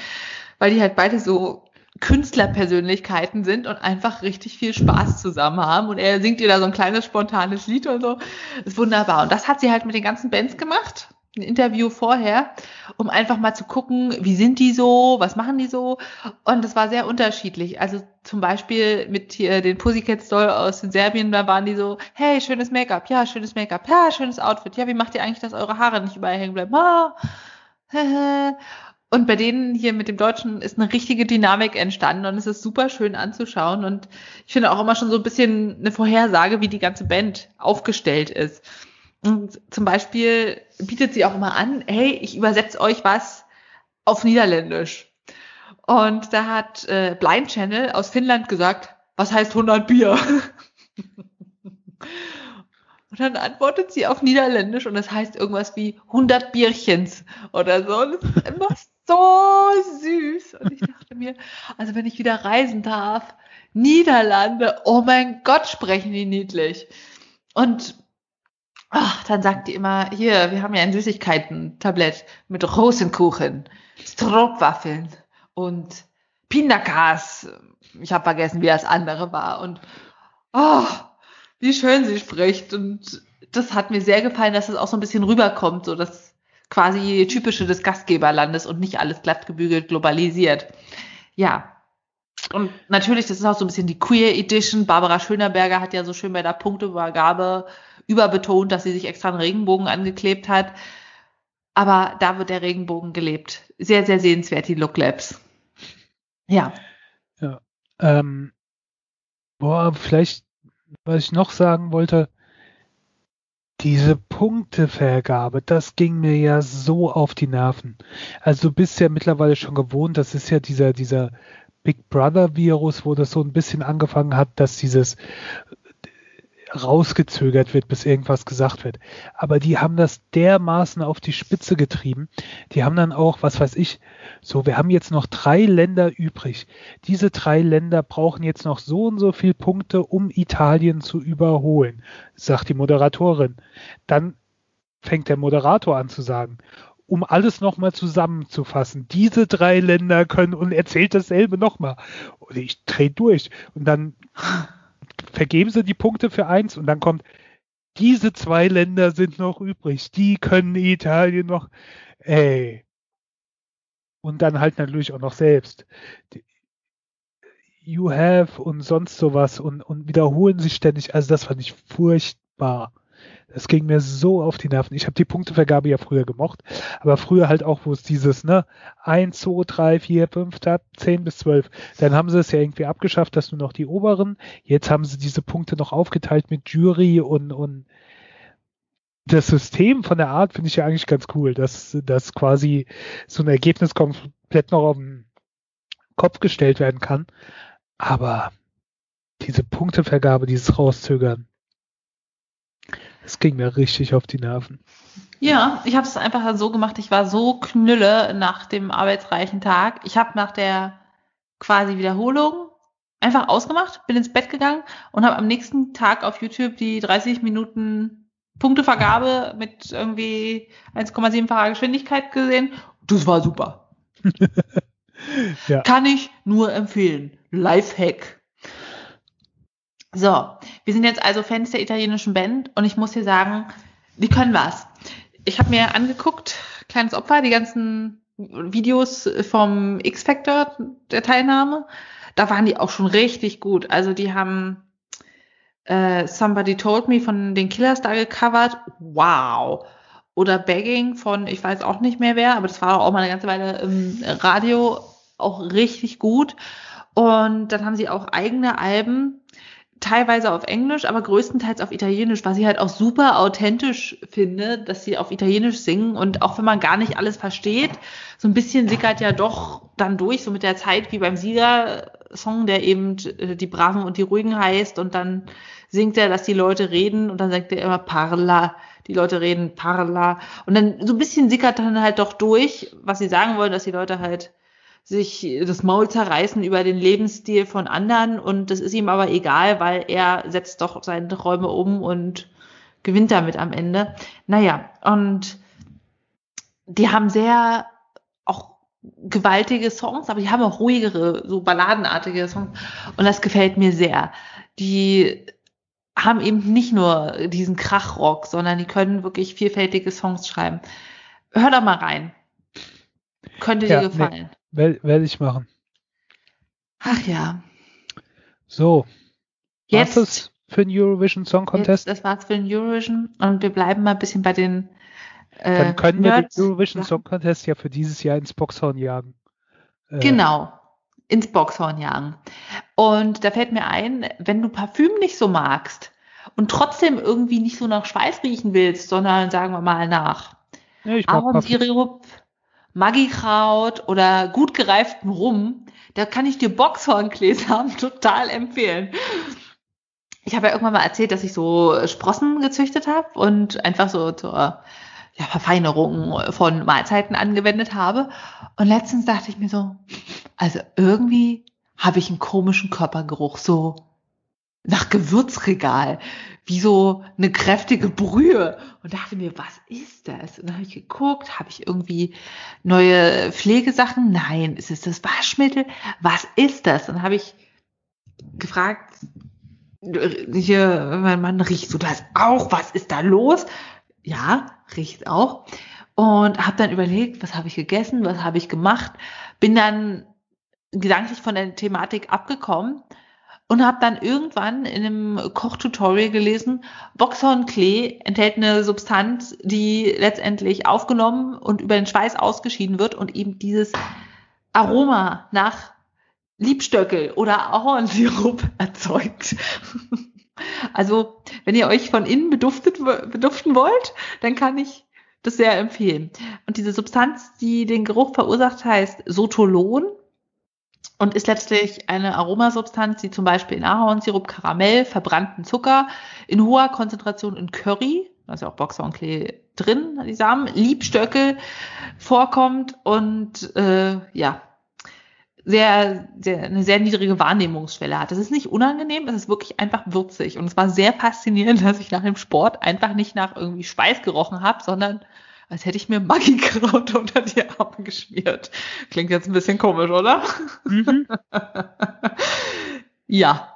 weil die halt beide so Künstlerpersönlichkeiten sind und einfach richtig viel Spaß zusammen haben und er singt dir da so ein kleines spontanes Lied und so. Das ist wunderbar. Und das hat sie halt mit den ganzen Bands gemacht ein Interview vorher, um einfach mal zu gucken, wie sind die so, was machen die so. Und es war sehr unterschiedlich. Also zum Beispiel mit hier den Pussycat Doll aus Serbien, da waren die so, hey, schönes Make-up, ja, schönes Make-up, ja, schönes Outfit, ja, wie macht ihr eigentlich, dass eure Haare nicht überall hängen bleiben? Ah. (laughs) Und bei denen hier mit dem Deutschen ist eine richtige Dynamik entstanden und es ist super schön anzuschauen. Und ich finde auch immer schon so ein bisschen eine Vorhersage, wie die ganze Band aufgestellt ist. Und zum Beispiel bietet sie auch immer an, hey, ich übersetze euch was auf Niederländisch. Und da hat äh, Blind Channel aus Finnland gesagt, was heißt 100 Bier? (laughs) und dann antwortet sie auf Niederländisch und das heißt irgendwas wie 100 Bierchens oder so. Das ist immer so süß. Und ich dachte mir, also wenn ich wieder reisen darf, Niederlande, oh mein Gott, sprechen die niedlich. Und Ach, dann sagt die immer, hier, wir haben ja ein Süßigkeiten-Tablett mit Rosenkuchen, Stroopwaffeln und Pinakas. Ich habe vergessen, wie das andere war. Und oh, wie schön sie spricht. Und das hat mir sehr gefallen, dass es auch so ein bisschen rüberkommt, so das quasi typische des Gastgeberlandes und nicht alles glatt gebügelt, globalisiert. Ja. Und natürlich, das ist auch so ein bisschen die Queer Edition. Barbara Schönerberger hat ja so schön bei der Punkteübergabe überbetont, dass sie sich extra einen Regenbogen angeklebt hat. Aber da wird der Regenbogen gelebt. Sehr, sehr sehenswert, die Look Labs. Ja. Ja. Ähm, boah, vielleicht, was ich noch sagen wollte, diese Punktevergabe, das ging mir ja so auf die Nerven. Also du bist ja mittlerweile schon gewohnt, das ist ja dieser, dieser Big Brother Virus, wo das so ein bisschen angefangen hat, dass dieses rausgezögert wird, bis irgendwas gesagt wird. Aber die haben das dermaßen auf die Spitze getrieben. Die haben dann auch, was weiß ich, so, wir haben jetzt noch drei Länder übrig. Diese drei Länder brauchen jetzt noch so und so viel Punkte, um Italien zu überholen, sagt die Moderatorin. Dann fängt der Moderator an zu sagen, um alles nochmal zusammenzufassen. Diese drei Länder können und erzählt dasselbe nochmal. Und ich drehe durch. Und dann vergeben sie die Punkte für eins und dann kommt, diese zwei Länder sind noch übrig, die können Italien noch, ey. Und dann halt natürlich auch noch selbst. You have und sonst sowas und, und wiederholen sich ständig. Also das fand ich furchtbar. Das ging mir so auf die Nerven. Ich habe die Punktevergabe ja früher gemocht, aber früher halt auch, wo es dieses, ne, 1, 2, 3, 4, 5, 10 bis 12. Dann haben sie es ja irgendwie abgeschafft, dass nur noch die oberen. Jetzt haben sie diese Punkte noch aufgeteilt mit Jury und, und das System von der Art finde ich ja eigentlich ganz cool, dass, dass quasi so ein Ergebnis komplett noch auf den Kopf gestellt werden kann. Aber diese Punktevergabe, dieses Rauszögern, es ging mir richtig auf die Nerven. Ja, ich habe es einfach so gemacht. Ich war so knülle nach dem arbeitsreichen Tag. Ich habe nach der quasi Wiederholung einfach ausgemacht, bin ins Bett gegangen und habe am nächsten Tag auf YouTube die 30 Minuten Punktevergabe mit irgendwie 1,7-facher Geschwindigkeit gesehen. Das war super. (laughs) ja. Kann ich nur empfehlen. Lifehack. So, wir sind jetzt also Fans der italienischen Band und ich muss hier sagen, die können was. Ich habe mir angeguckt, kleines Opfer, die ganzen Videos vom X-Factor der Teilnahme. Da waren die auch schon richtig gut. Also die haben äh, Somebody Told Me von den Killers da gecovert. Wow. Oder Begging von, ich weiß auch nicht mehr wer, aber das war auch mal eine ganze Weile im Radio auch richtig gut. Und dann haben sie auch eigene Alben teilweise auf Englisch, aber größtenteils auf Italienisch, was ich halt auch super authentisch finde, dass sie auf Italienisch singen. Und auch wenn man gar nicht alles versteht, so ein bisschen sickert ja doch dann durch, so mit der Zeit wie beim Sieger-Song, der eben äh, die Braven und die Ruhigen heißt. Und dann singt er, dass die Leute reden. Und dann sagt er immer Parla, die Leute reden Parla. Und dann so ein bisschen sickert dann halt doch durch, was sie sagen wollen, dass die Leute halt sich das Maul zerreißen über den Lebensstil von anderen und das ist ihm aber egal, weil er setzt doch seine Träume um und gewinnt damit am Ende. Naja, und die haben sehr auch gewaltige Songs, aber die haben auch ruhigere, so balladenartige Songs und das gefällt mir sehr. Die haben eben nicht nur diesen Krachrock, sondern die können wirklich vielfältige Songs schreiben. Hör doch mal rein. Könnte ja, dir gefallen. Werde ich machen. Ach ja. So. Jetzt. Was für den Eurovision Song Contest? Jetzt, das war's für den Eurovision. Und wir bleiben mal ein bisschen bei den. Äh, Dann können Nerds. wir den Eurovision Song Contest ja für dieses Jahr ins Boxhorn jagen. Äh, genau. Ins Boxhorn jagen. Und da fällt mir ein, wenn du Parfüm nicht so magst und trotzdem irgendwie nicht so nach Schweiß riechen willst, sondern sagen wir mal nach ja, Ahornsirup, Magikraut oder gut gereiften Rum, da kann ich dir Boxhorngläser (laughs) total empfehlen. Ich habe ja irgendwann mal erzählt, dass ich so Sprossen gezüchtet habe und einfach so zur ja, Verfeinerung von Mahlzeiten angewendet habe. Und letztens dachte ich mir so, also irgendwie habe ich einen komischen Körpergeruch, so nach Gewürzregal wie so eine kräftige Brühe und dachte mir, was ist das? Und dann habe ich geguckt, habe ich irgendwie neue Pflegesachen? Nein, ist es das Waschmittel? Was ist das? Und dann habe ich gefragt, hier, mein Mann riecht so das auch, was ist da los? Ja, riecht auch. Und habe dann überlegt, was habe ich gegessen, was habe ich gemacht, bin dann gedanklich von der Thematik abgekommen und habe dann irgendwann in einem Kochtutorial gelesen, Boxhornklee enthält eine Substanz, die letztendlich aufgenommen und über den Schweiß ausgeschieden wird und eben dieses Aroma nach Liebstöckel oder Ahornsirup (laughs) erzeugt. also, wenn ihr euch von innen beduftet, beduften wollt, dann kann ich das sehr empfehlen. Und diese Substanz, die den Geruch verursacht, heißt Sotolon und ist letztlich eine Aromasubstanz, die zum Beispiel in Ahornsirup, Karamell, verbrannten Zucker, in hoher Konzentration in Curry, da ist ja auch Boxhornklee drin, die Samen, Liebstöckel vorkommt und äh, ja, sehr, sehr, eine sehr niedrige Wahrnehmungsschwelle hat. Das ist nicht unangenehm, es ist wirklich einfach würzig. Und es war sehr faszinierend, (laughs) dass ich nach dem Sport einfach nicht nach irgendwie Schweiß gerochen habe, sondern als hätte ich mir Maggi-Kraut unter die Arme geschmiert. Klingt jetzt ein bisschen komisch, oder? Mhm. (laughs) ja.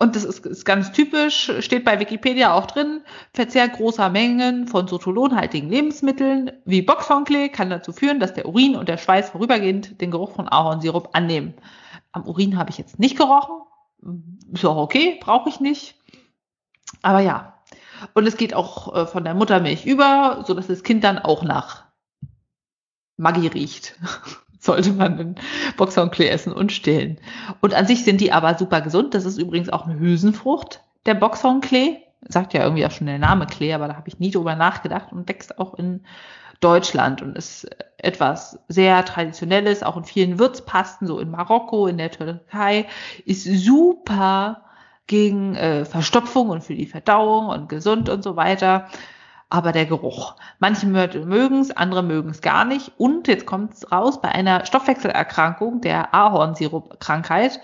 Und das ist, ist, ganz typisch, steht bei Wikipedia auch drin, Verzehr großer Mengen von sotolonhaltigen Lebensmitteln wie Boxhornklee kann dazu führen, dass der Urin und der Schweiß vorübergehend den Geruch von Ahornsirup annehmen. Am Urin habe ich jetzt nicht gerochen. Ist auch okay, brauche ich nicht. Aber ja, und es geht auch äh, von der Muttermilch über, so dass das Kind dann auch nach Maggi riecht. (laughs) Sollte man den Boxhornklee essen und stillen. Und an sich sind die aber super gesund. Das ist übrigens auch eine Hülsenfrucht, der Boxhornklee. Sagt ja irgendwie auch schon der Name Klee, aber da habe ich nie drüber nachgedacht und wächst auch in Deutschland und ist etwas sehr Traditionelles, auch in vielen Würzpasten, so in Marokko, in der Türkei, ist super gegen äh, Verstopfung und für die Verdauung und gesund und so weiter. Aber der Geruch. Manche mögen es, andere mögen es gar nicht. Und jetzt kommt es raus, bei einer Stoffwechselerkrankung, der Ahornsirup-Krankheit,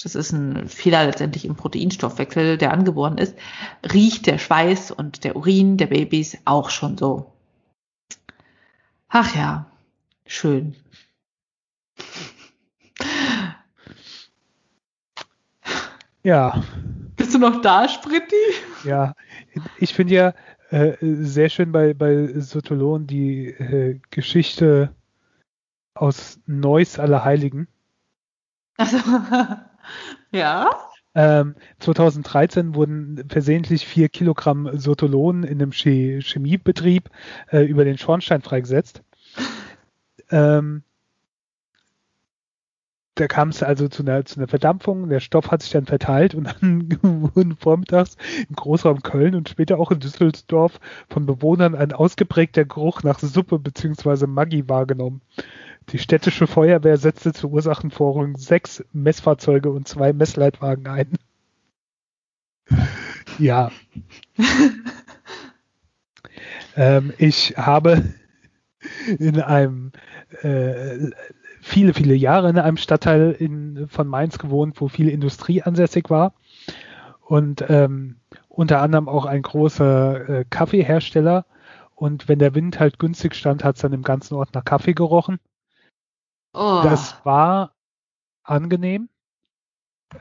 das ist ein Fehler letztendlich im Proteinstoffwechsel, der angeboren ist, riecht der Schweiß und der Urin der Babys auch schon so. Ach ja, schön. Ja. Bist du noch da, Spritti? Ja, ich finde ja äh, sehr schön bei, bei Sotolon die äh, Geschichte aus Neuss Allerheiligen. Also, (laughs) ja. Ähm, 2013 wurden versehentlich vier Kilogramm Sotolon in einem Chemiebetrieb äh, über den Schornstein freigesetzt. Ähm, da kam es also zu einer, zu einer Verdampfung, der Stoff hat sich dann verteilt und dann (laughs) wurden vormittags im Großraum Köln und später auch in Düsseldorf von Bewohnern ein ausgeprägter Geruch nach Suppe bzw. Maggi wahrgenommen. Die städtische Feuerwehr setzte zur Ursachenforschung sechs Messfahrzeuge und zwei Messleitwagen ein. (laughs) ja. (laughs) ähm, ich habe in einem äh, viele, viele Jahre in einem Stadtteil in, von Mainz gewohnt, wo viel Industrie ansässig war. Und ähm, unter anderem auch ein großer äh, Kaffeehersteller. Und wenn der Wind halt günstig stand, hat es dann im ganzen Ort nach Kaffee gerochen. Oh. Das war angenehm.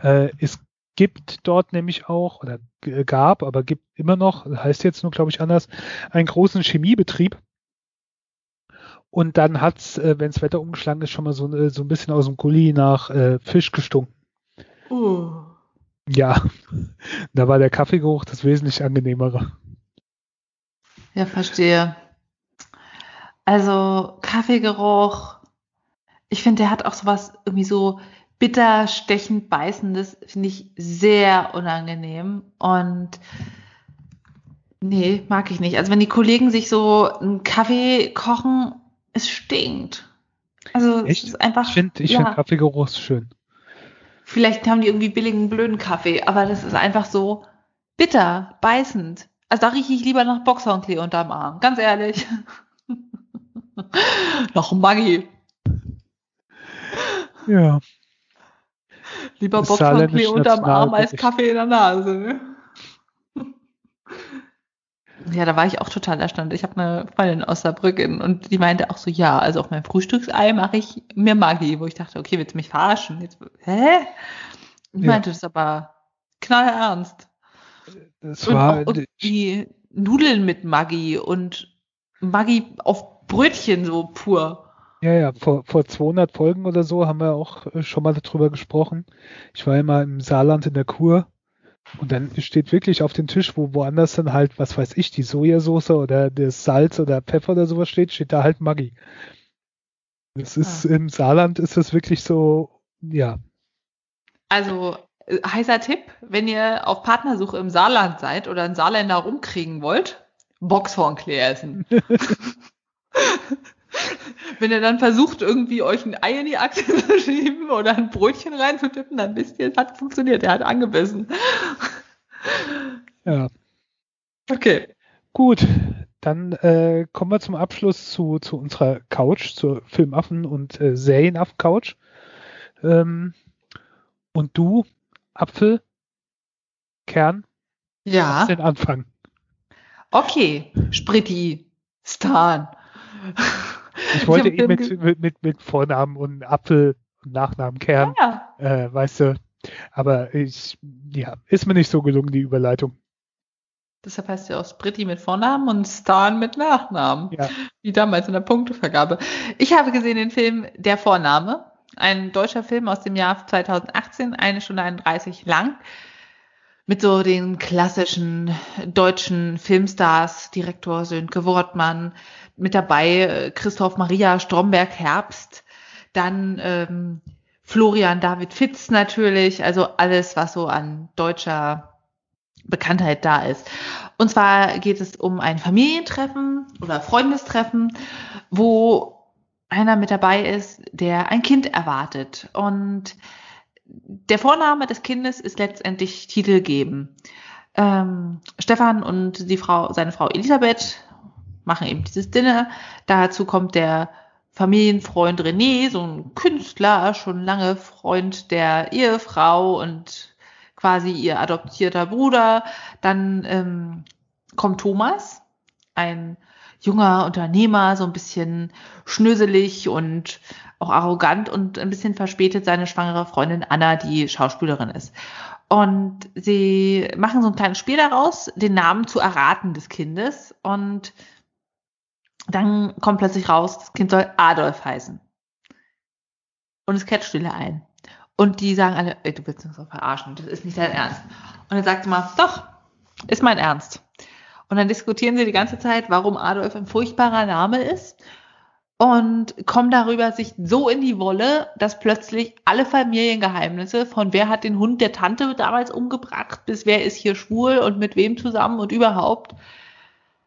Äh, es gibt dort nämlich auch, oder gab, aber gibt immer noch, heißt jetzt nur, glaube ich, anders, einen großen Chemiebetrieb, und dann hat's, äh, wenn das Wetter umgeschlagen ist, schon mal so, äh, so ein bisschen aus dem Gully nach äh, Fisch gestunken. Uh. Ja, (laughs) da war der Kaffeegeruch das wesentlich angenehmere. Ja, verstehe. Also Kaffeegeruch, ich finde, der hat auch sowas irgendwie so bitter, stechend, beißendes, finde ich sehr unangenehm. Und nee, mag ich nicht. Also wenn die Kollegen sich so einen Kaffee kochen es stinkt. Also Echt? es ist einfach. Ich finde ich ja. find Kaffeegeruch schön. Vielleicht haben die irgendwie billigen, blöden Kaffee, aber das ist einfach so bitter, beißend. Also da rieche ich lieber nach Boxhornklee unterm Arm, ganz ehrlich. (laughs) nach Maggi. Ja. Lieber Boxhornklee unterm Arm als Kaffee in der Nase. Ne? Ja, da war ich auch total erstaunt. Ich habe eine Freundin aus Saarbrücken und die meinte auch so, ja, also auf mein Frühstücksei mache ich mir Maggi, wo ich dachte, okay, willst du mich verarschen? Jetzt, hä? Ich meinte ja. das aber knallernst. Das Und, war, auch, und die Nudeln mit Maggi und Maggi auf Brötchen so pur. ja, ja, vor, vor 200 Folgen oder so haben wir auch äh, schon mal darüber gesprochen. Ich war immer im Saarland in der Kur und dann steht wirklich auf dem Tisch, wo woanders dann halt, was weiß ich, die Sojasauce oder das Salz oder Pfeffer oder sowas steht, steht da halt Maggi. Das ist, Ah. im Saarland ist das wirklich so, ja, Also äh, heißer Tipp, wenn ihr auf Partnersuche im Saarland seid oder einen Saarländer rumkriegen wollt, Boxhornklee essen. (laughs) (laughs) (laughs) wenn ihr dann versucht, irgendwie euch ein Ei in die Achse (laughs) zu schieben oder ein Brötchen reinzutippen, dann wisst ihr, es hat funktioniert, er hat angebissen. ja. Okay. Gut, dann äh, kommen wir zum Abschluss zu, zu unserer Couch, zur Filmaffen- und äh, Serienaffen-Couch. Ähm, und du, Apfel, Kern, Ja. hast den Anfang. Okay. Spritti. Stan. Ich wollte hab eh mit, mit, mit, mit Vornamen und Apfel und Nachnamen Kern, Ja. äh, weißt du, aber ich, ja, ist mir nicht so gelungen, die Überleitung. Deshalb heißt ja auch Spritti mit Vornamen und Stan mit Nachnamen. Ja. Wie damals in der Punktevergabe. Ich habe gesehen den Film Der Vorname. Ein deutscher Film aus dem Jahr 2018, eine Stunde 31 lang. Mit so den klassischen deutschen Filmstars, Direktor Sönke Wortmann, mit dabei äh, Christoph Maria Stromberg-Herbst, dann ähm, Florian David Fitz natürlich, also alles, was so an deutscher Bekanntheit da ist. Und zwar geht es um ein Familientreffen oder Freundestreffen, wo einer mit dabei ist, der ein Kind erwartet. Und der Vorname des Kindes ist letztendlich titelgebend. Ähm, Stefan und die Frau, seine Frau Elisabeth machen eben dieses Dinner. Dazu kommt der Familienfreund René, so ein Künstler, schon lange Freund der Ehefrau und quasi ihr adoptierter Bruder. Dann ähm, kommt Thomas, ein junger Unternehmer, so ein bisschen schnöselig und auch arrogant und ein bisschen verspätet seine schwangere Freundin Anna, die Schauspielerin ist. Und sie machen so ein kleines Spiel daraus, den Namen zu erraten des Kindes. Und dann kommt plötzlich raus, das Kind soll Adolf heißen. Und es kehrt Stille ein. Und die sagen alle, ey, du willst uns doch verarschen, das ist nicht dein Ernst. Und dann sagt mal, doch, ist mein Ernst. Und dann diskutieren sie die ganze Zeit, warum Adolf ein furchtbarer Name ist und kommen darüber sich so in die Wolle, dass plötzlich alle Familiengeheimnisse von wer hat den Hund der Tante damals umgebracht, bis wer ist hier schwul und mit wem zusammen und überhaupt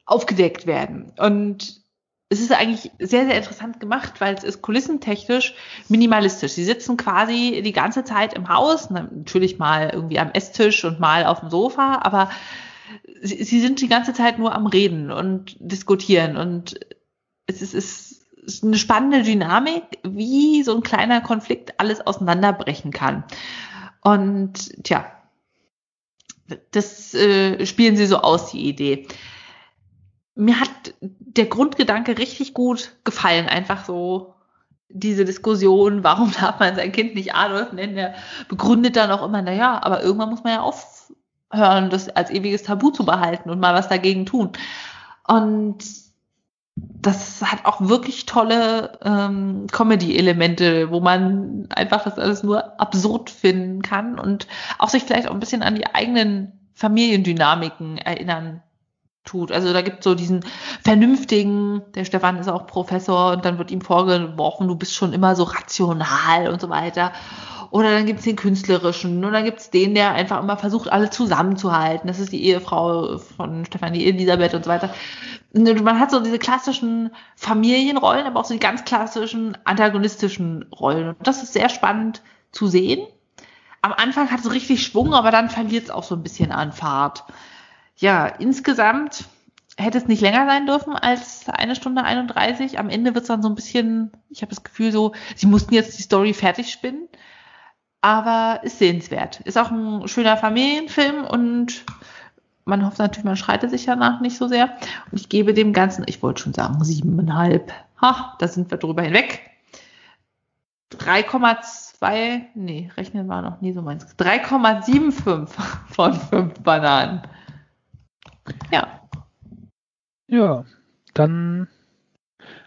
aufgedeckt werden. Und es ist eigentlich sehr, sehr interessant gemacht, weil es ist kulissentechnisch minimalistisch. Sie sitzen quasi die ganze Zeit im Haus, natürlich mal irgendwie am Esstisch und mal auf dem Sofa, aber sie, sie sind die ganze Zeit nur am Reden und diskutieren und es ist, es ist eine spannende Dynamik, wie so ein kleiner Konflikt alles auseinanderbrechen kann. Und tja, das äh, spielen sie so aus, die Idee mir hat der Grundgedanke richtig gut gefallen. Einfach so diese Diskussion, (laughs) warum darf man sein Kind nicht Adolf nennen? Der begründet dann auch immer, naja, aber irgendwann muss man ja aufhören, das als ewiges Tabu zu behalten und mal was dagegen tun. Und das hat auch wirklich tolle ähm, Comedy-Elemente, wo man einfach das alles nur absurd finden kann und auch sich vielleicht auch ein bisschen an die eigenen Familiendynamiken erinnern tut. Also da gibt es so diesen vernünftigen, der Stefan ist auch Professor und dann wird ihm vorgeworfen, du bist schon immer so rational und so weiter. Oder dann gibt es den künstlerischen und dann gibt es den, der einfach immer versucht, alle zusammenzuhalten. Das ist die Ehefrau von Stefan, die Elisabeth und so weiter. Und man hat so diese klassischen Familienrollen, aber auch so die ganz klassischen antagonistischen Rollen. Und das ist sehr spannend zu sehen. Am Anfang hat es richtig Schwung, aber dann verliert es auch so ein bisschen an Fahrt ja, insgesamt hätte es nicht länger sein dürfen als eine Stunde 31. Am Ende wird es dann so ein bisschen, ich habe das Gefühl so, sie mussten jetzt die Story fertig spinnen. Aber ist sehenswert. Ist auch ein schöner Familienfilm und man hofft natürlich, man schreitet sich danach nicht so sehr. Und ich gebe dem Ganzen, ich wollte schon sagen, siebeneinhalb. Ha, da sind wir drüber hinweg. 3,2, nee, rechnen war noch nie so meins. 3,75. von fünf Bananen. Ja. Ja, dann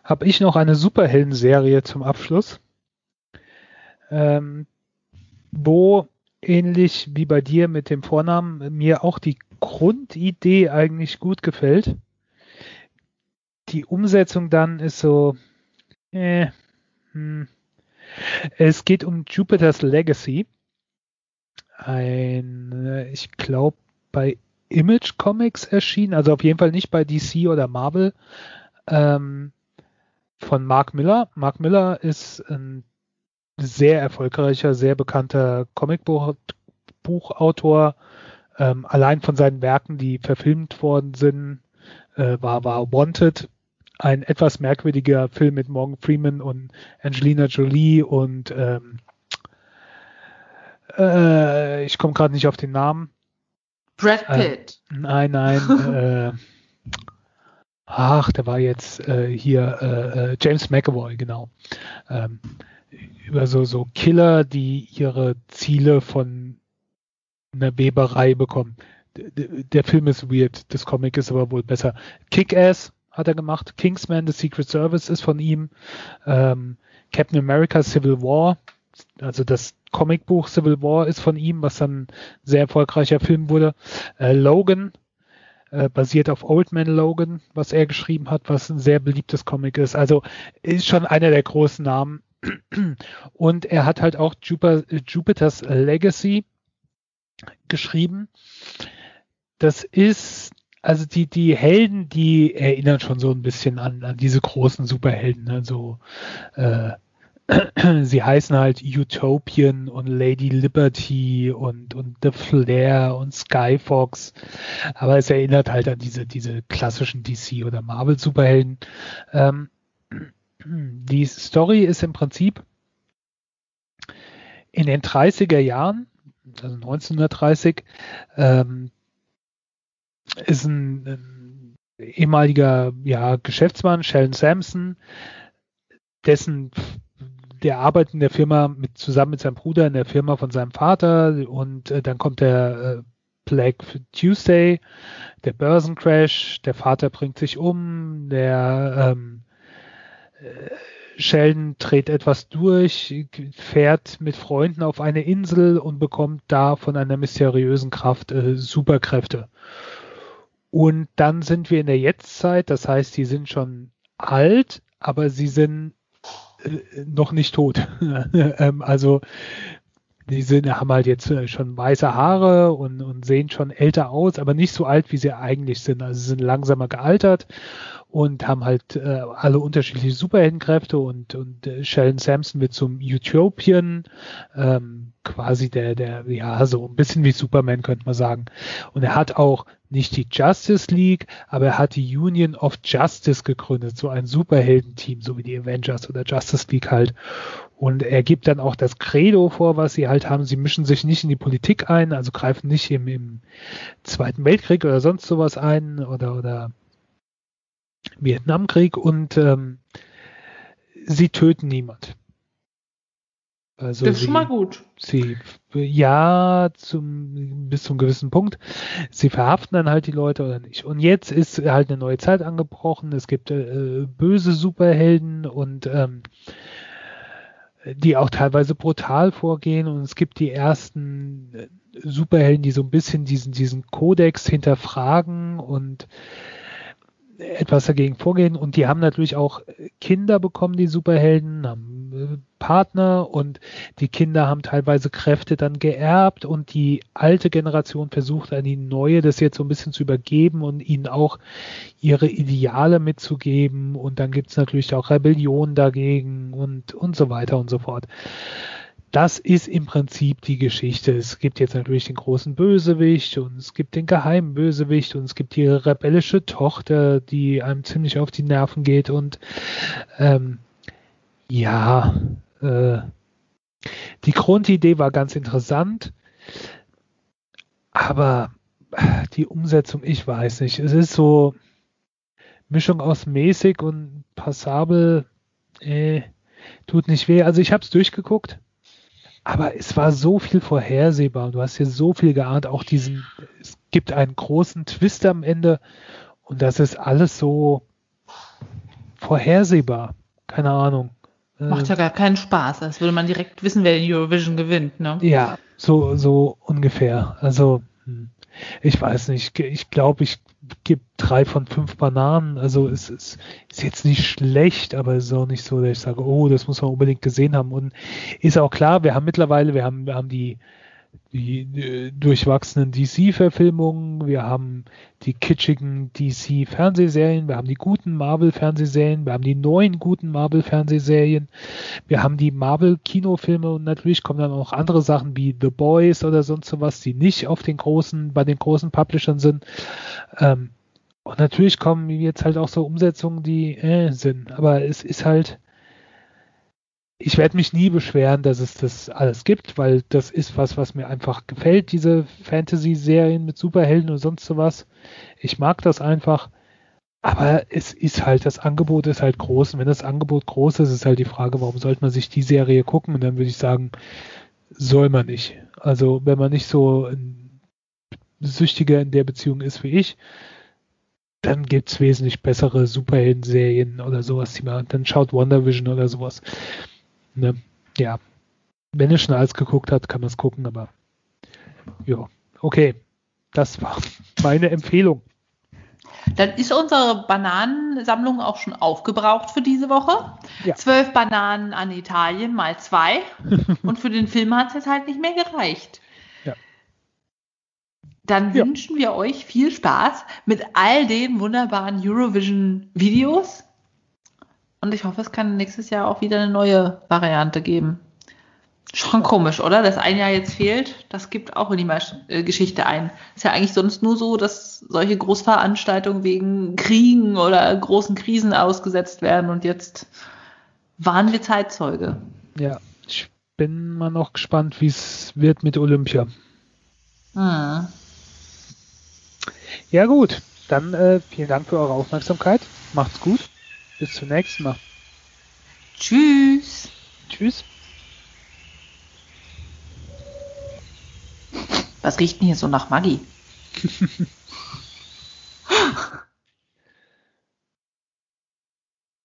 habe ich noch eine Superhelden-Serie zum Abschluss, ähm, wo ähnlich wie bei dir mit dem Vornamen mir auch die Grundidee eigentlich gut gefällt. Die Umsetzung dann ist so, äh, hm. Es geht um Jupiter's Legacy. Ein, äh, ich glaube, bei Image Comics erschienen, also auf jeden Fall nicht bei DC oder Marvel, ähm, von Mark Miller. Mark Miller ist ein sehr erfolgreicher, sehr bekannter Comicbuchautor. Ähm, allein von seinen Werken, die verfilmt worden sind, äh, war, war Wanted, ein etwas merkwürdiger Film mit Morgan Freeman und Angelina Jolie und ähm, äh, ich komme gerade nicht auf den Namen. Brad äh, Pitt. Äh, nein, nein. (laughs) äh, ach, der war jetzt äh, hier äh, James McAvoy, genau. Ähm, über so, so Killer, die ihre Ziele von einer Weberei bekommen. Der, der Film ist weird, das Comic ist aber wohl besser. Kick-Ass hat er gemacht. Kingsman, The Secret Service ist von ihm. Ähm, Captain America Civil War, also das Comicbuch Civil War ist von ihm, was dann sehr erfolgreicher Film wurde. Äh, Logan, äh, basiert auf Old Man Logan, was er geschrieben hat, was ein sehr beliebtes Comic ist. Also ist schon einer der großen Namen. (clears throat) Und er hat halt auch Jupiter, Jupiter's Legacy geschrieben. Das ist also die, die Helden, die erinnern schon so ein bisschen an, an diese großen Superhelden. Ne? So, äh, sie heißen halt Utopian und Lady Liberty und, und The Flair und Skyfox. Aber es erinnert halt an diese, diese klassischen DC oder Marvel Superhelden. Ähm, die Story ist im Prinzip in den 30er Jahren, also 1930, ähm, ist ein, ein ehemaliger ja, Geschäftsmann, Sheldon Sampson, dessen der arbeitet in der Firma mit, zusammen mit seinem Bruder in der Firma von seinem Vater und äh, dann kommt der äh, Black Tuesday, der Börsencrash, der Vater bringt sich um, der ähm, äh, Sheldon dreht etwas durch, fährt mit Freunden auf eine Insel und bekommt da von einer mysteriösen Kraft äh, Superkräfte. Und dann sind wir in der Jetztzeit, das heißt, sie sind schon alt, aber sie sind äh, noch nicht tot. (laughs) ähm, also die sind, haben halt jetzt äh, schon weiße Haare und, und sehen schon älter aus, aber nicht so alt, wie sie eigentlich sind. Also sie sind langsamer gealtert und haben halt äh, alle unterschiedliche Superheldenkräfte und, und äh, Sheldon Sampson wird zum Utopian, ähm, quasi der, der, ja, so ein bisschen wie Superman, könnte man sagen. Und er hat auch nicht die Justice League, aber er hat die Union of Justice gegründet, so ein Superheldenteam, so wie die Avengers oder Justice League halt. Und er gibt dann auch das Credo vor, was sie halt haben. Sie mischen sich nicht in die Politik ein, also greifen nicht im, im Zweiten Weltkrieg oder sonst sowas ein oder, oder Vietnamkrieg und ähm, sie töten niemand. Also das ist sie, schon mal gut. Sie, ja, zum, bis zum gewissen Punkt. Sie verhaften dann halt die Leute oder nicht. Und jetzt ist halt eine neue Zeit angebrochen. Es gibt äh, böse Superhelden und ähm, die auch teilweise brutal vorgehen. Und es gibt die ersten äh, Superhelden, die so ein bisschen diesen, diesen Kodex hinterfragen und etwas dagegen vorgehen. Und die haben natürlich auch Kinder bekommen, die Superhelden, haben äh, Partner. Und die Kinder haben teilweise Kräfte dann geerbt. Und die alte Generation versucht an die neue das jetzt so ein bisschen zu übergeben und ihnen auch ihre Ideale mitzugeben. Und dann gibt es natürlich auch Rebellion dagegen und, und so weiter und so fort das ist im Prinzip die Geschichte. Es gibt jetzt natürlich den großen Bösewicht und es gibt den geheimen Bösewicht und es gibt die rebellische Tochter, die einem ziemlich auf die Nerven geht und ähm, ja, äh, die Grundidee war ganz interessant, aber die Umsetzung, ich weiß nicht. Es ist so Mischung aus mäßig und passabel, äh, tut nicht weh. Also ich habe es durchgeguckt Aber es war so viel vorhersehbar. Du hast hier so viel geahnt. Auch diesen, es gibt einen großen Twist am Ende. Und das ist alles so vorhersehbar. Keine Ahnung. Macht ja gar keinen Spaß, als würde man direkt wissen, wer den Eurovision gewinnt, ne? Ja, so, so ungefähr. Also, hm, ich weiß nicht. Ich glaube, ich gebe drei von fünf Bananen. Also, es ist, ist jetzt nicht schlecht, aber es ist auch nicht so, dass ich sage, oh, das muss man unbedingt gesehen haben. Und ist auch klar, wir haben mittlerweile, wir haben, wir haben die, die äh, durchwachsenen DC-Verfilmungen, wir haben die kitschigen DC-Fernsehserien, wir haben die guten Marvel-Fernsehserien, wir haben die neuen guten Marvel-Fernsehserien, wir haben die Marvel-Kinofilme und natürlich kommen dann auch andere Sachen wie The Boys oder sonst sowas, die nicht auf den großen, bei den großen Publishern sind. Ähm, und natürlich kommen jetzt halt auch so Umsetzungen, die äh, sind, aber es ist halt, ich werde mich nie beschweren, dass es das alles gibt, weil das ist was, was mir einfach gefällt, diese Fantasy-Serien mit Superhelden und sonst sowas. Ich mag das einfach. Aber es ist halt, das Angebot ist halt groß. Und wenn das Angebot groß ist, ist halt die Frage, warum sollte man sich die Serie gucken? Und dann würde ich sagen, soll man nicht. Also, wenn man nicht so ein Süchtiger in der Beziehung ist wie ich, dann gibt es wesentlich bessere Superhelden-Serien oder sowas. Dann schaut Wonder Vision oder sowas. Ne? Ja. Wenn er schon alles geguckt hat, kann man es gucken, aber ja, okay. Das war (laughs) meine Empfehlung. Dann ist unsere Bananensammlung auch schon aufgebraucht für diese Woche. Ja. Zwölf Bananen an Italien mal zwei. (laughs) Und für den Film hat es jetzt halt nicht mehr gereicht. Ja. Dann ja. wünschen wir euch viel Spaß mit all den wunderbaren Eurovision-Videos. Und ich hoffe, es kann nächstes Jahr auch wieder eine neue Variante geben. Schon komisch, oder? Dass ein Jahr jetzt fehlt, das gibt auch in die äh, Geschichte ein. Ist ja eigentlich sonst nur so, dass solche Großveranstaltungen wegen Kriegen oder großen Krisen ausgesetzt werden und jetzt waren wir Zeitzeuge. Ja, ich bin mal noch gespannt, wie es wird mit Olympia. Hm. Ja gut, dann äh, vielen Dank für eure Aufmerksamkeit. Macht's gut. Bis zum nächsten Mal. Tschüss. Tschüss. Was riecht denn hier so nach Maggi? (laughs)